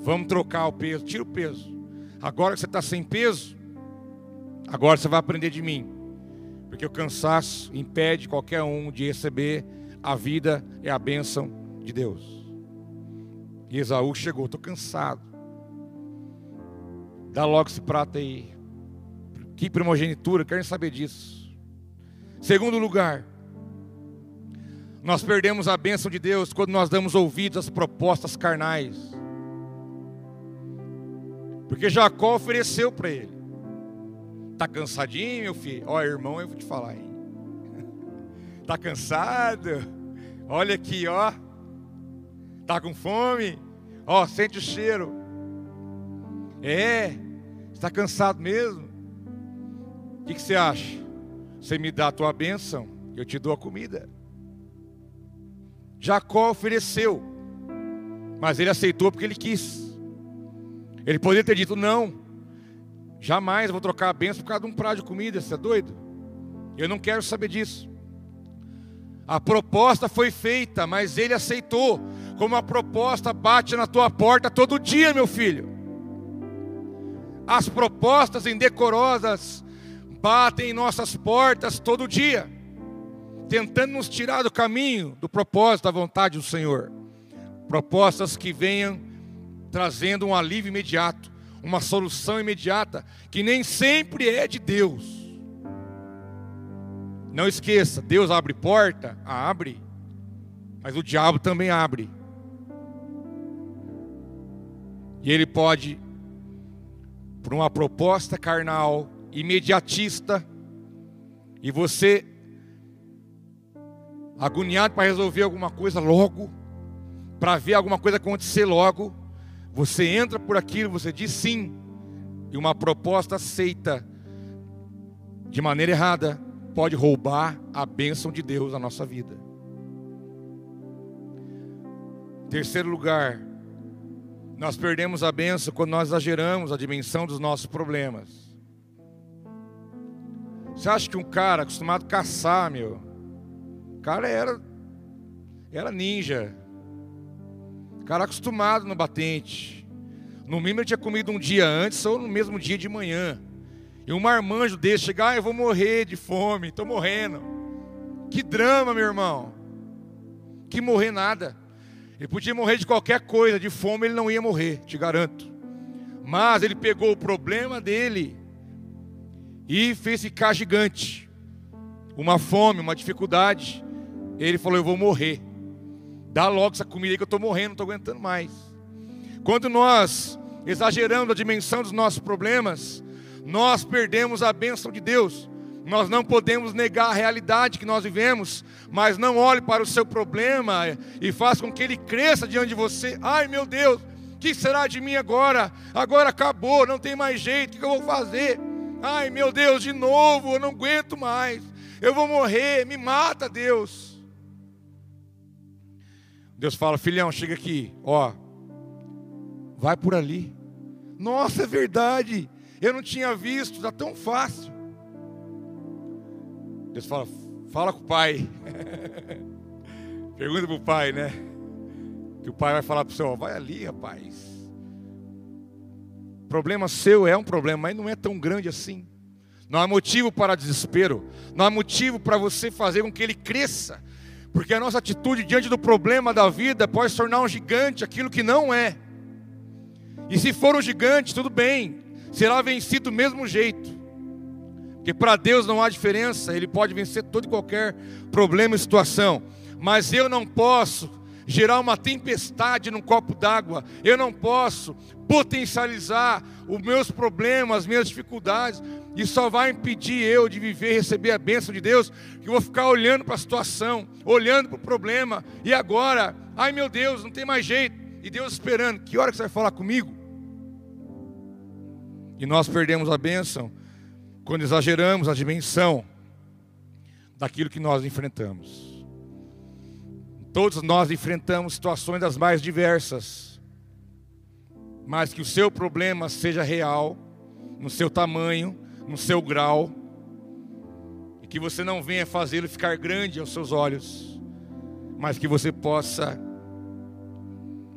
Vamos trocar o peso. Tira o peso. Agora que você está sem peso, agora você vai aprender de mim. Porque o cansaço impede qualquer um de receber a vida e a bênção de Deus. E Esaú chegou, estou cansado. Dá logo esse prato aí. Que primogenitura, querem saber disso. Segundo lugar, nós perdemos a bênção de Deus quando nós damos ouvidos às propostas carnais. Porque Jacó ofereceu para ele. Tá cansadinho, meu filho? Ó, irmão, eu vou te falar, hein? Tá cansado? Olha aqui, ó. Tá com fome? Ó, sente o cheiro. É, está cansado mesmo? O que, que você acha? Você me dá a tua bênção, eu te dou a comida. Jacó ofereceu, mas ele aceitou porque ele quis. Ele poderia ter dito: Não, jamais vou trocar a bênção por causa de um prato de comida, você é doido? Eu não quero saber disso. A proposta foi feita, mas ele aceitou. Como a proposta bate na tua porta todo dia, meu filho. As propostas indecorosas batem em nossas portas todo dia, tentando nos tirar do caminho, do propósito, da vontade do Senhor. Propostas que venham trazendo um alívio imediato, uma solução imediata, que nem sempre é de Deus. Não esqueça, Deus abre porta, abre, mas o diabo também abre. E ele pode por uma proposta carnal, imediatista, e você agoniado para resolver alguma coisa logo, para ver alguma coisa acontecer logo, você entra por aquilo, você diz sim, e uma proposta aceita de maneira errada pode roubar a bênção de Deus na nossa vida. Terceiro lugar, nós perdemos a bênção quando nós exageramos a dimensão dos nossos problemas. Você acha que um cara acostumado a caçar, meu, o cara era, era ninja, o cara acostumado no batente. No mínimo ele tinha comido um dia antes ou no mesmo dia de manhã. E um marmanjo desse chegar, ah, eu vou morrer de fome, estou morrendo. Que drama, meu irmão. Que morrer nada. Ele podia morrer de qualquer coisa, de fome ele não ia morrer, te garanto. Mas ele pegou o problema dele e fez ficar gigante. Uma fome, uma dificuldade. Ele falou: Eu vou morrer. Dá logo essa comida aí que eu estou morrendo, não estou aguentando mais. Quando nós exageramos a dimensão dos nossos problemas, nós perdemos a bênção de Deus. Nós não podemos negar a realidade que nós vivemos, mas não olhe para o seu problema e faça com que ele cresça diante de você. Ai meu Deus, o que será de mim agora? Agora acabou, não tem mais jeito, o que eu vou fazer? Ai meu Deus, de novo, eu não aguento mais, eu vou morrer, me mata, Deus. Deus fala, filhão, chega aqui, ó, vai por ali. Nossa, é verdade, eu não tinha visto, está tão fácil. Deus fala, fala com o pai. Pergunta para o pai, né? Que o pai vai falar para o senhor, vai ali, rapaz. Problema seu é um problema, mas não é tão grande assim. Não há motivo para desespero. Não há motivo para você fazer com que ele cresça. Porque a nossa atitude diante do problema da vida pode se tornar um gigante, aquilo que não é. E se for um gigante, tudo bem, será vencido do mesmo jeito. Porque para Deus não há diferença, Ele pode vencer todo e qualquer problema e situação. Mas eu não posso gerar uma tempestade num copo d'água, eu não posso potencializar os meus problemas, as minhas dificuldades, e só vai impedir eu de viver e receber a bênção de Deus, que eu vou ficar olhando para a situação, olhando para o problema, e agora, ai meu Deus, não tem mais jeito, e Deus esperando, que hora que você vai falar comigo? E nós perdemos a bênção quando exageramos a dimensão daquilo que nós enfrentamos. Todos nós enfrentamos situações das mais diversas, mas que o seu problema seja real, no seu tamanho, no seu grau, e que você não venha fazê-lo ficar grande aos seus olhos, mas que você possa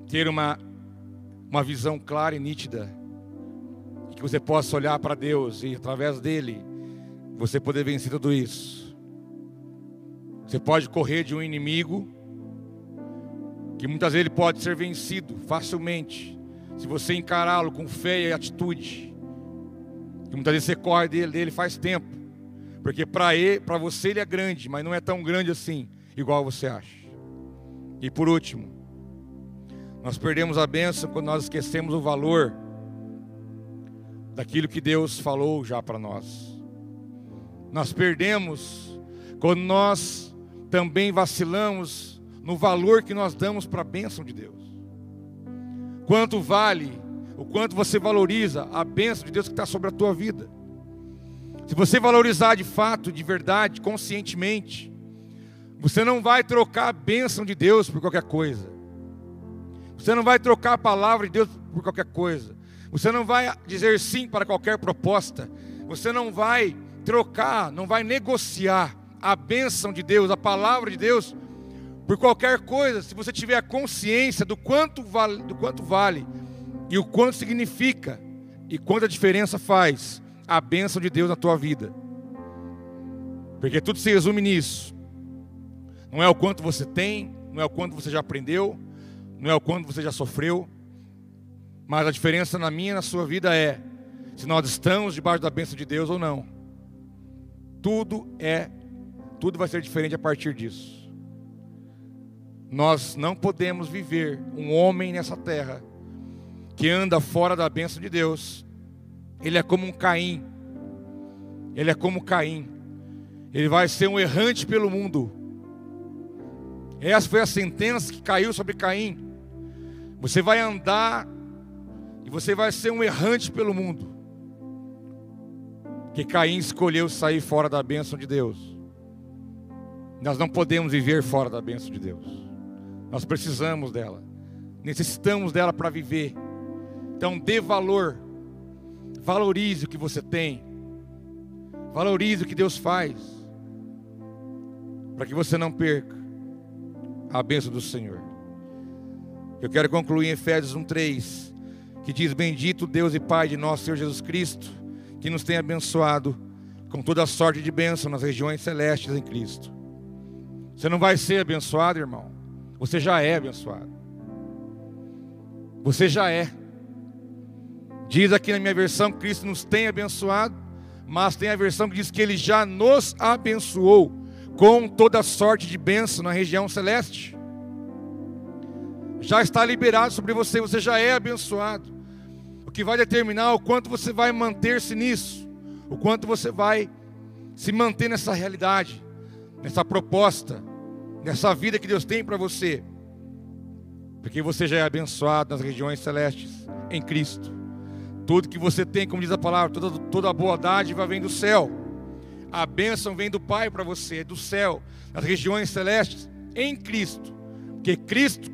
ter uma, uma visão clara e nítida que você possa olhar para Deus e através dele você poder vencer tudo isso. Você pode correr de um inimigo que muitas vezes ele pode ser vencido facilmente se você encará-lo com fé e atitude. Que muitas vezes você corre dele, dele faz tempo, porque para ele, para você ele é grande, mas não é tão grande assim, igual você acha. E por último, nós perdemos a bênção quando nós esquecemos o valor daquilo que Deus falou já para nós. Nós perdemos quando nós também vacilamos no valor que nós damos para a bênção de Deus. Quanto vale, o quanto você valoriza a bênção de Deus que está sobre a tua vida. Se você valorizar de fato, de verdade, conscientemente, você não vai trocar a bênção de Deus por qualquer coisa. Você não vai trocar a palavra de Deus por qualquer coisa. Você não vai dizer sim para qualquer proposta. Você não vai trocar, não vai negociar a bênção de Deus, a palavra de Deus, por qualquer coisa, se você tiver a consciência do quanto vale, do quanto vale e o quanto significa e quanta diferença faz a bênção de Deus na tua vida. Porque tudo se resume nisso. Não é o quanto você tem, não é o quanto você já aprendeu, não é o quanto você já sofreu, mas a diferença na minha e na sua vida é se nós estamos debaixo da bênção de Deus ou não. Tudo é, tudo vai ser diferente a partir disso. Nós não podemos viver um homem nessa terra que anda fora da bênção de Deus Ele é como um Caim. Ele é como Caim. Ele vai ser um errante pelo mundo. Essa foi a sentença que caiu sobre Caim. Você vai andar e você vai ser um errante pelo mundo. Que Caim escolheu sair fora da bênção de Deus. Nós não podemos viver fora da bênção de Deus. Nós precisamos dela. Necessitamos dela para viver. Então dê valor. Valorize o que você tem. Valorize o que Deus faz. Para que você não perca a bênção do Senhor. Eu quero concluir em Efésios 1:3, que diz: Bendito Deus e Pai de nosso Senhor Jesus Cristo, que nos tem abençoado com toda a sorte de bênção nas regiões celestes em Cristo. Você não vai ser abençoado, irmão. Você já é abençoado. Você já é. Diz aqui na minha versão Cristo nos tem abençoado, mas tem a versão que diz que Ele já nos abençoou com toda sorte de bênção na região celeste. Já está liberado sobre você, você já é abençoado. Que vai determinar o quanto você vai manter-se nisso, o quanto você vai se manter nessa realidade, nessa proposta, nessa vida que Deus tem para você. Porque você já é abençoado nas regiões celestes em Cristo. Tudo que você tem, como diz a palavra, toda, toda a boa dádiva vem do céu. A bênção vem do Pai para você, do céu, das regiões celestes, em Cristo. Porque Cristo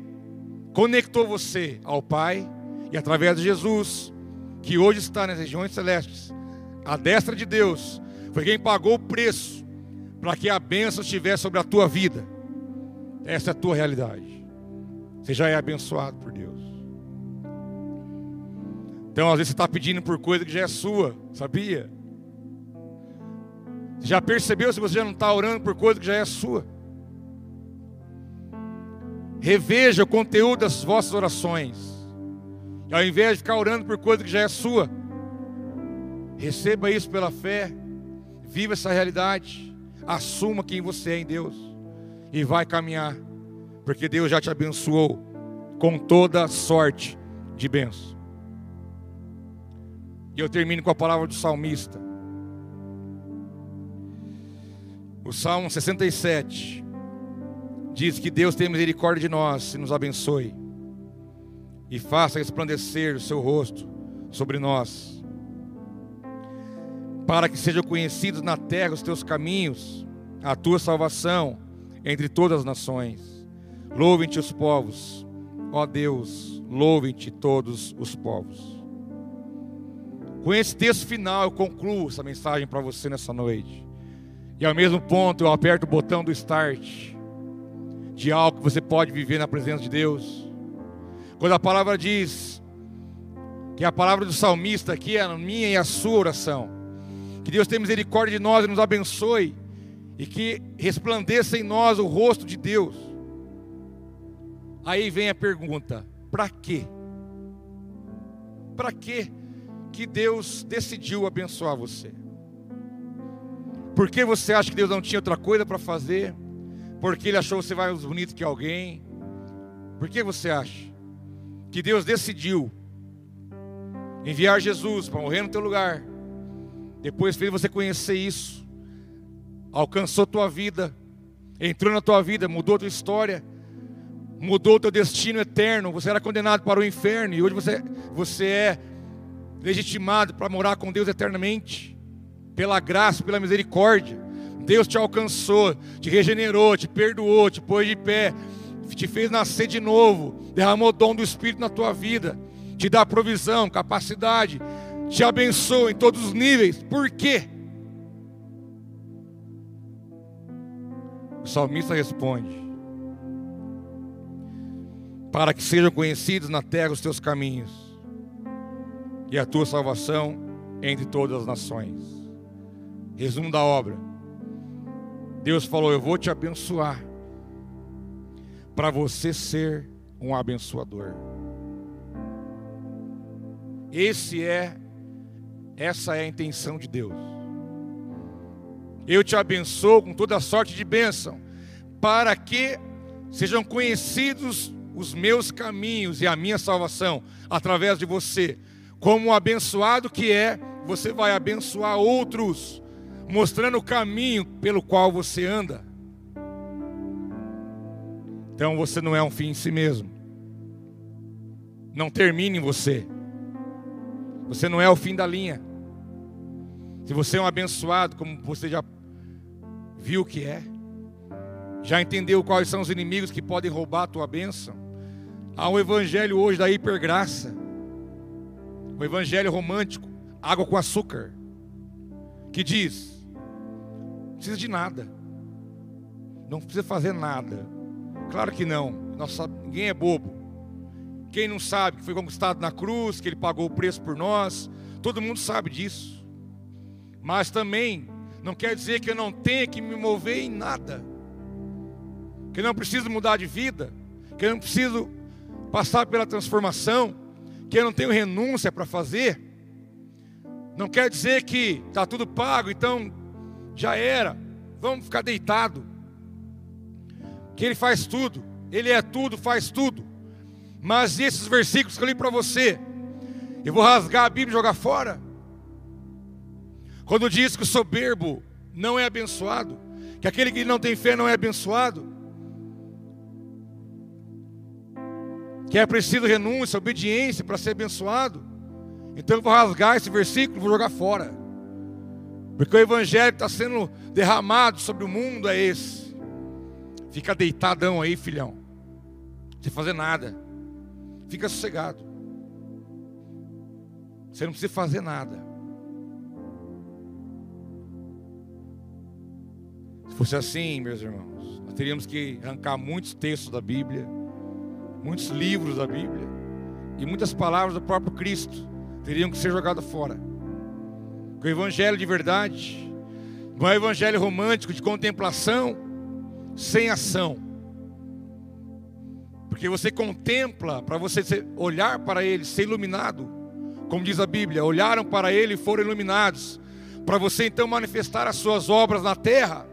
conectou você ao Pai e através de Jesus, que hoje está nas regiões celestes, a destra de Deus, foi quem pagou o preço para que a bênção estivesse sobre a tua vida. Essa é a tua realidade. Você já é abençoado por Deus. Então, às vezes, você está pedindo por coisa que já é sua, sabia? Você já percebeu se você já não está orando por coisa que já é sua? Reveja o conteúdo das vossas orações. Ao invés de ficar orando por coisa que já é sua, receba isso pela fé, viva essa realidade, assuma quem você é em Deus e vai caminhar, porque Deus já te abençoou com toda sorte de bênção. E eu termino com a palavra do salmista. O Salmo 67 diz que Deus tem misericórdia de nós e nos abençoe, e faça resplandecer o seu rosto sobre nós, para que sejam conhecidos na terra os teus caminhos, a tua salvação entre todas as nações. Louvem-te os povos, ó Deus, louvem-te todos os povos. Com esse texto final, eu concluo essa mensagem para você nessa noite. E ao mesmo ponto, eu aperto o botão do start de algo que você pode viver na presença de Deus. Quando a palavra diz que a palavra do salmista aqui é a minha e a sua oração, que Deus tenha misericórdia de nós e nos abençoe, e que resplandeça em nós o rosto de Deus. Aí vem a pergunta: para quê? Para quê? que Deus decidiu abençoar você? Por que você acha que Deus não tinha outra coisa para fazer? Porque Ele achou você mais bonito que alguém? Por que você acha que Deus decidiu enviar Jesus para morrer no teu lugar? Depois fez você conhecer isso, alcançou tua vida, entrou na tua vida, mudou tua história, mudou teu destino eterno. Você era condenado para o inferno e hoje você, você é legitimado para morar com Deus eternamente, pela graça, pela misericórdia. Deus te alcançou, te regenerou, te perdoou, te pôs de pé, te fez nascer de novo, derramou o dom do Espírito na tua vida, te dá provisão, capacidade, te abençoa em todos os níveis. Por quê? O salmista responde: Para que sejam conhecidos na terra os teus caminhos e a tua salvação entre todas as nações. Resumo da obra. Deus falou: Eu vou te abençoar, para você ser um abençoador. Esse é, essa é a intenção de Deus. Eu te abençoo com toda sorte de bênção, para que sejam conhecidos os meus caminhos e a minha salvação através de você como um abençoado que é você vai abençoar outros, mostrando o caminho pelo qual você anda. Então você não é um fim em si mesmo. Não termine em você. Você não é o fim da linha. Se você é um abençoado, como você já viu que é, já entendeu quais são os inimigos que podem roubar a tua bênção. Há um evangelho hoje da hipergraça, o evangelho romântico, água com açúcar, que diz: não precisa de nada, não precisa fazer nada. Claro que não, Nossa, ninguém é bobo. Quem não sabe que foi conquistado na cruz, que ele pagou o preço por nós, todo mundo sabe disso. Mas também não quer dizer que eu não tenha que me mover em nada, que eu não preciso mudar de vida, que eu não preciso passar pela transformação, que eu não tenho renúncia para fazer. Não quer dizer que está tudo pago, então já era, vamos ficar deitado. Que Ele faz tudo, Ele é tudo, faz tudo. Mas esses versículos que eu li para você, eu vou rasgar a Bíblia e jogar fora. Quando diz que o soberbo não é abençoado, que aquele que não tem fé não é abençoado, que é preciso renúncia, obediência para ser abençoado. Então eu vou rasgar esse versículo e vou jogar fora. Porque o evangelho está sendo derramado sobre o mundo é esse. Fica deitadão aí, filhão. Sem fazer nada. Fica sossegado. Você não precisa fazer nada. Se fosse assim, meus irmãos, nós teríamos que arrancar muitos textos da Bíblia, muitos livros da Bíblia e muitas palavras do próprio Cristo teriam que ser jogadas fora. O evangelho de verdade não é um evangelho romântico de contemplação sem ação. Porque você contempla para você olhar para ele, ser iluminado, como diz a Bíblia, olharam para ele e foram iluminados, para você então manifestar as suas obras na terra.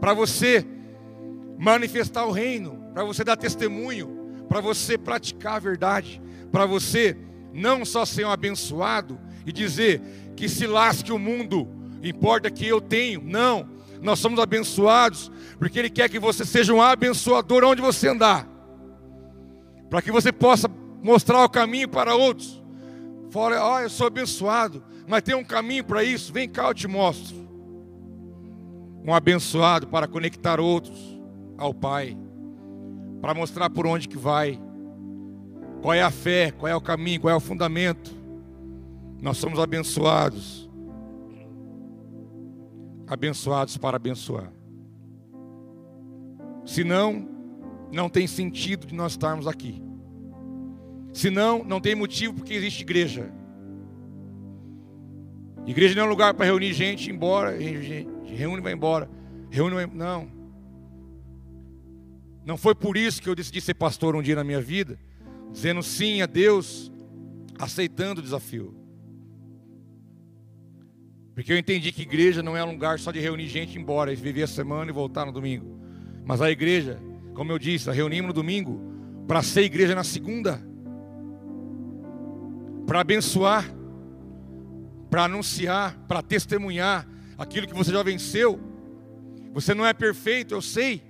Para você manifestar o reino, para você dar testemunho, para você praticar a verdade, para você não só ser um abençoado e dizer que se lasque o mundo, importa que eu tenho. Não, nós somos abençoados porque Ele quer que você seja um abençoador onde você andar, para que você possa mostrar o caminho para outros. Fora, ó, oh, eu sou abençoado, mas tem um caminho para isso. Vem cá, eu te mostro um abençoado para conectar outros ao Pai, para mostrar por onde que vai, qual é a fé, qual é o caminho, qual é o fundamento. Nós somos abençoados, abençoados para abençoar. Senão, não tem sentido de nós estarmos aqui. Senão, não tem motivo porque existe igreja. Igreja não é um lugar para reunir gente, embora reúne e vai embora. Reúne vai... Não. Não foi por isso que eu decidi ser pastor um dia na minha vida, dizendo sim a Deus, aceitando o desafio. Porque eu entendi que igreja não é um lugar só de reunir gente e ir embora, e viver a semana e voltar no domingo. Mas a igreja, como eu disse, reunimos no domingo para ser igreja na segunda, para abençoar, para anunciar, para testemunhar, aquilo que você já venceu. Você não é perfeito, eu sei.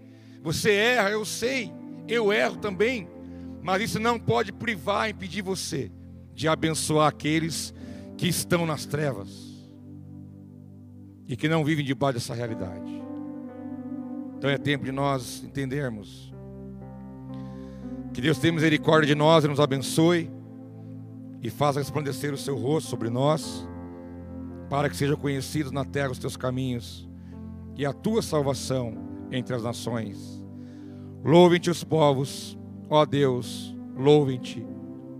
Você erra, eu sei. Eu erro também. Mas isso não pode privar, impedir você de abençoar aqueles que estão nas trevas e que não vivem debaixo dessa realidade. Então é tempo de nós entendermos que Deus tem misericórdia de nós e nos abençoe e faça resplandecer o seu rosto sobre nós para que sejam conhecidos na terra os teus caminhos e a tua salvação entre as nações. Louvem-te os povos, ó Deus, louvem-te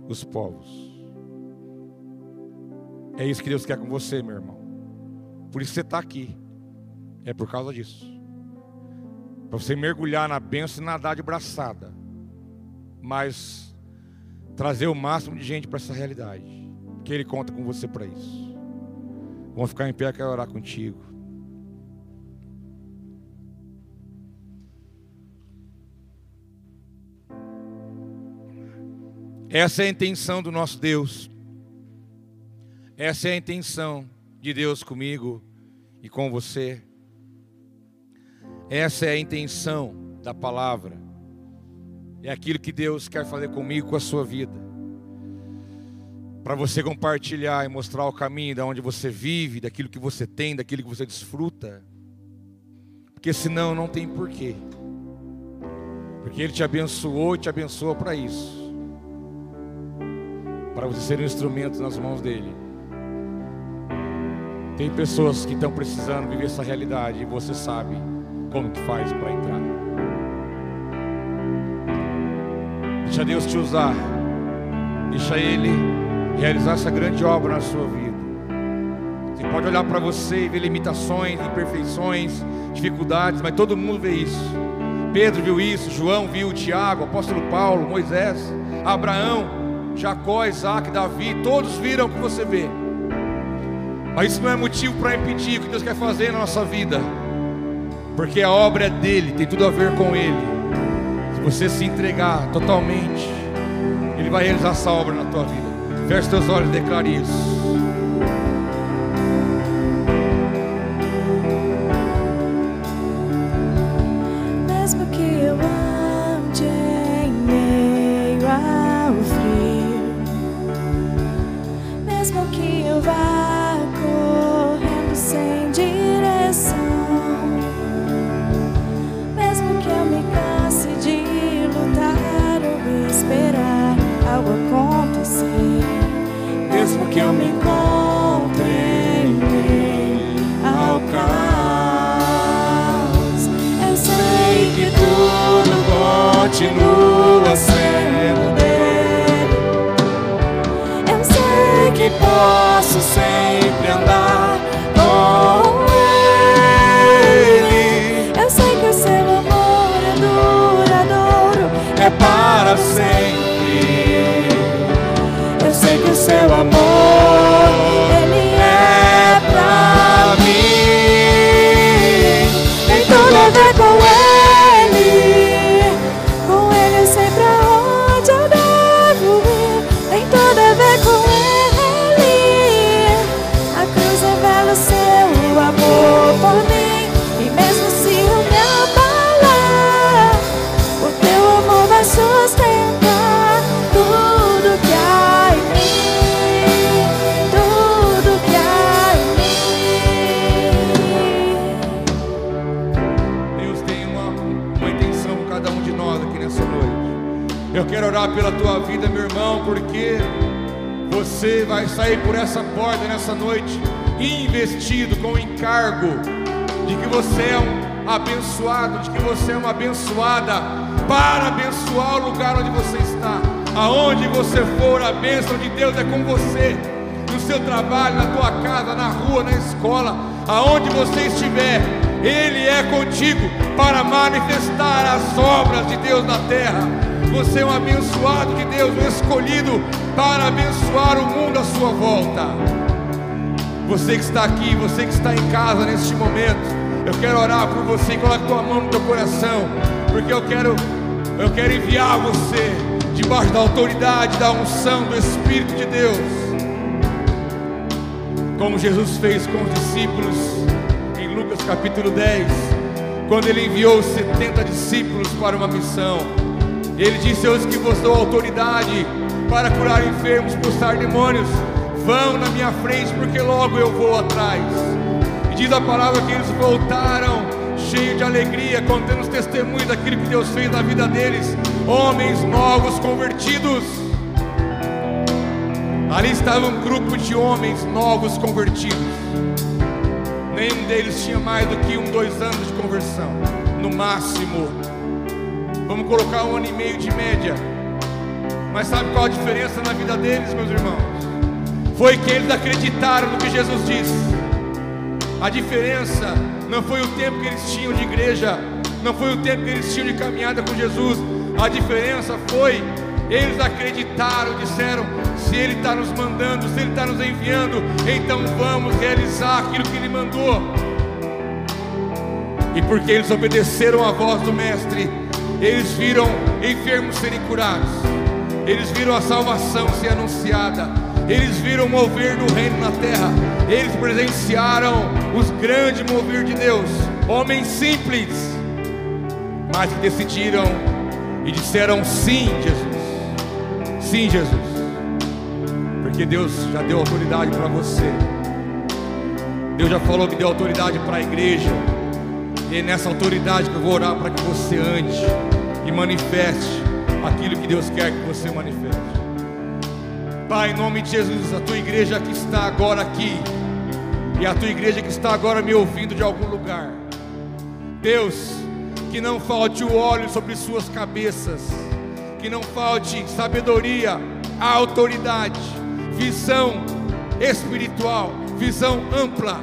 os povos. É isso que Deus quer com você, meu irmão. Por isso você está aqui. É por causa disso. Para você mergulhar na bênção e nadar de braçada. Mas trazer o máximo de gente para essa realidade. Que Ele conta com você para isso. Vamos ficar em pé, quero orar contigo. Essa é a intenção do nosso Deus. Essa é a intenção de Deus comigo e com você. Essa é a intenção da palavra. É aquilo que Deus quer fazer comigo, com a sua vida. Para você compartilhar e mostrar o caminho de onde você vive, daquilo que você tem, daquilo que você desfruta. Porque senão não tem porquê. Porque Ele te abençoou e te abençoa para isso. Para você ser um instrumento nas mãos dEle. Tem pessoas que estão precisando viver essa realidade e você sabe como que faz para entrar. Deixa Deus te usar. Deixa Ele realizar essa grande obra na sua vida. Você pode olhar para você e ver limitações, imperfeições, dificuldades, mas todo mundo vê isso. Pedro viu isso, João viu, Tiago, apóstolo Paulo, Moisés, Abraão, Jacó, Isaac, Davi, todos viram o que você vê. Mas isso não é motivo para impedir o que Deus quer fazer na nossa vida, porque a obra é dele, tem tudo a ver com ele. Se você se entregar totalmente, ele vai realizar essa obra na tua vida. Feche teus olhos e declare isso. Continua sendo dele. Eu sei que posso sair por essa porta nessa noite investido com o encargo de que você é um abençoado, de que você é uma abençoada para abençoar o lugar onde você está. Aonde você for, a bênção de Deus é com você. No seu trabalho, na tua casa, na rua, na escola, aonde você estiver, Ele é contigo para manifestar as obras de Deus na terra. Você é um abençoado de Deus, um escolhido para abençoar o mundo à sua volta. Você que está aqui, você que está em casa neste momento, eu quero orar por você. Coloque tua mão no teu coração, porque eu quero, eu quero enviar você debaixo da autoridade, da unção do Espírito de Deus, como Jesus fez com os discípulos em Lucas capítulo 10, quando ele enviou os 70 discípulos para uma missão. Ele disse: Eu que vos dou autoridade para curar enfermos, expulsar demônios. Vão na minha frente, porque logo eu vou atrás. E diz a palavra que eles voltaram cheios de alegria, contando os testemunhos daquilo que Deus fez na vida deles. Homens novos convertidos. Ali estava um grupo de homens novos convertidos. Nenhum deles tinha mais do que um, dois anos de conversão, no máximo. Vamos colocar um ano e meio de média. Mas sabe qual a diferença na vida deles, meus irmãos? Foi que eles acreditaram no que Jesus disse. A diferença não foi o tempo que eles tinham de igreja, não foi o tempo que eles tinham de caminhada com Jesus. A diferença foi eles acreditaram, disseram: se Ele está nos mandando, se Ele está nos enviando, então vamos realizar aquilo que Ele mandou. E porque eles obedeceram à voz do Mestre, eles viram enfermos serem curados, eles viram a salvação ser anunciada, eles viram o mover do reino na terra, eles presenciaram os grandes mover de Deus, homens simples, mas que decidiram e disseram sim, Jesus. Sim, Jesus. Porque Deus já deu autoridade para você. Deus já falou que deu autoridade para a igreja. E é nessa autoridade que eu vou orar para que você ande e manifeste aquilo que Deus quer que você manifeste. Pai, em nome de Jesus, a tua igreja que está agora aqui, e a tua igreja que está agora me ouvindo de algum lugar, Deus, que não falte o óleo sobre suas cabeças, que não falte sabedoria, autoridade, visão espiritual, visão ampla,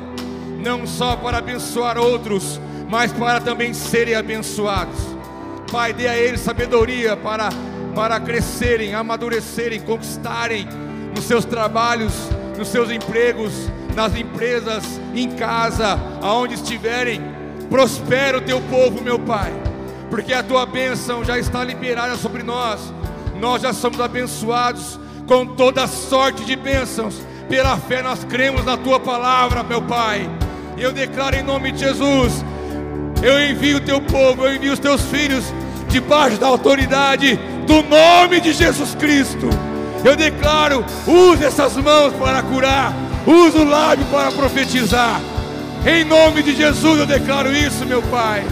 não só para abençoar outros, mas para também serem abençoados. Pai, dê a eles sabedoria para, para crescerem, amadurecerem, conquistarem nos seus trabalhos, nos seus empregos, nas empresas, em casa, aonde estiverem. Prospera o teu povo, meu Pai, porque a tua bênção já está liberada sobre nós. Nós já somos abençoados com toda sorte de bênçãos. Pela fé nós cremos na tua palavra, meu Pai. Eu declaro em nome de Jesus eu envio o teu povo, eu envio os teus filhos debaixo da autoridade do nome de Jesus Cristo. Eu declaro, use essas mãos para curar, use o lábio para profetizar. Em nome de Jesus eu declaro isso, meu Pai.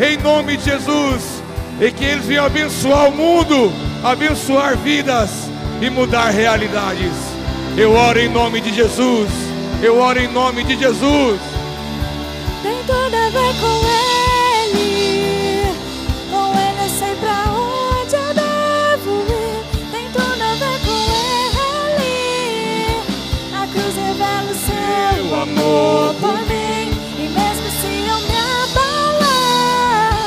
Em nome de Jesus, e que eles venham abençoar o mundo, abençoar vidas e mudar realidades. Eu oro em nome de Jesus. Eu oro em nome de Jesus. Tem tudo a ver com Ele. Com Ele eu sei pra onde eu devo ir. Tem tudo a ver com Ele. A cruz revela o seu amor por mim. E mesmo se eu me abalar,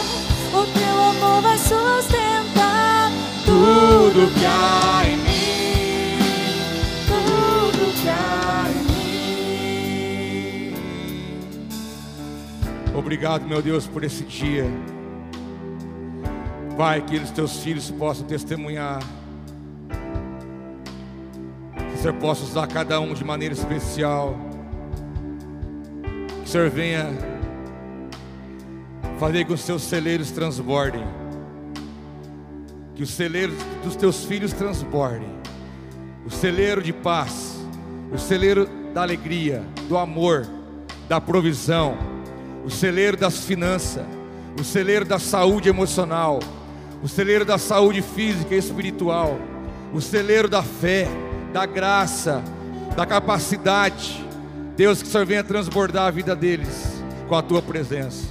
o teu amor vai sustentar tudo que há Obrigado, meu Deus, por esse dia. Pai, que os teus filhos possam testemunhar. Que o Senhor possa usar cada um de maneira especial. Que o Senhor venha fazer com que os teus celeiros transbordem. Que os celeiros dos teus filhos transbordem. O celeiro de paz, o celeiro da alegria, do amor, da provisão o celeiro das finanças, o celeiro da saúde emocional, o celeiro da saúde física e espiritual, o celeiro da fé, da graça, da capacidade. Deus, que o Senhor venha transbordar a vida deles com a tua presença.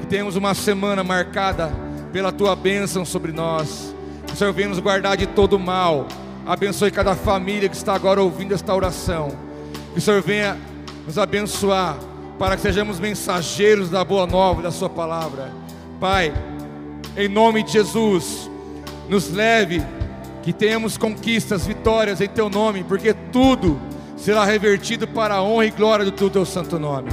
Que tenhamos uma semana marcada pela tua bênção sobre nós. Que o Senhor venha nos guardar de todo mal. Abençoe cada família que está agora ouvindo esta oração. Que o Senhor venha nos abençoar para que sejamos mensageiros da boa nova da Sua palavra. Pai, em nome de Jesus, nos leve, que tenhamos conquistas, vitórias em Teu nome, porque tudo será revertido para a honra e glória do Teu, teu santo nome.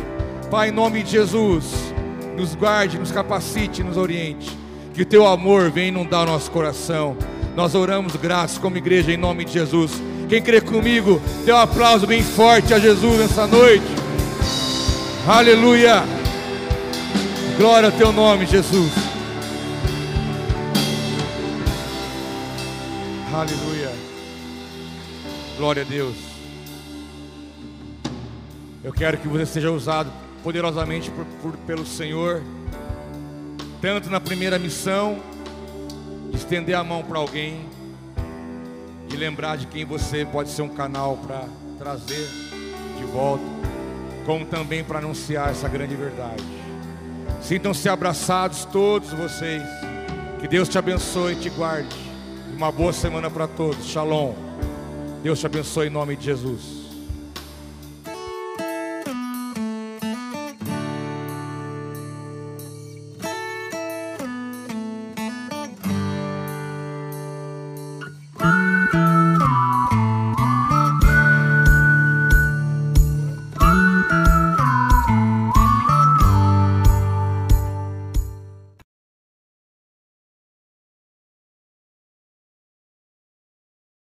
Pai, em nome de Jesus, nos guarde, nos capacite, nos oriente, que o Teu amor venha inundar o nosso coração. Nós oramos graças como igreja em nome de Jesus. Quem crê comigo, dê um aplauso bem forte a Jesus nessa noite. Aleluia. Glória ao teu nome, Jesus. Aleluia. Glória a Deus. Eu quero que você seja usado poderosamente por, por- pelo Senhor, tanto na primeira missão, estender a mão para alguém e lembrar de quem você pode ser um canal para trazer de volta como também para anunciar essa grande verdade. Sintam-se abraçados todos vocês. Que Deus te abençoe e te guarde. Uma boa semana para todos. Shalom. Deus te abençoe em nome de Jesus.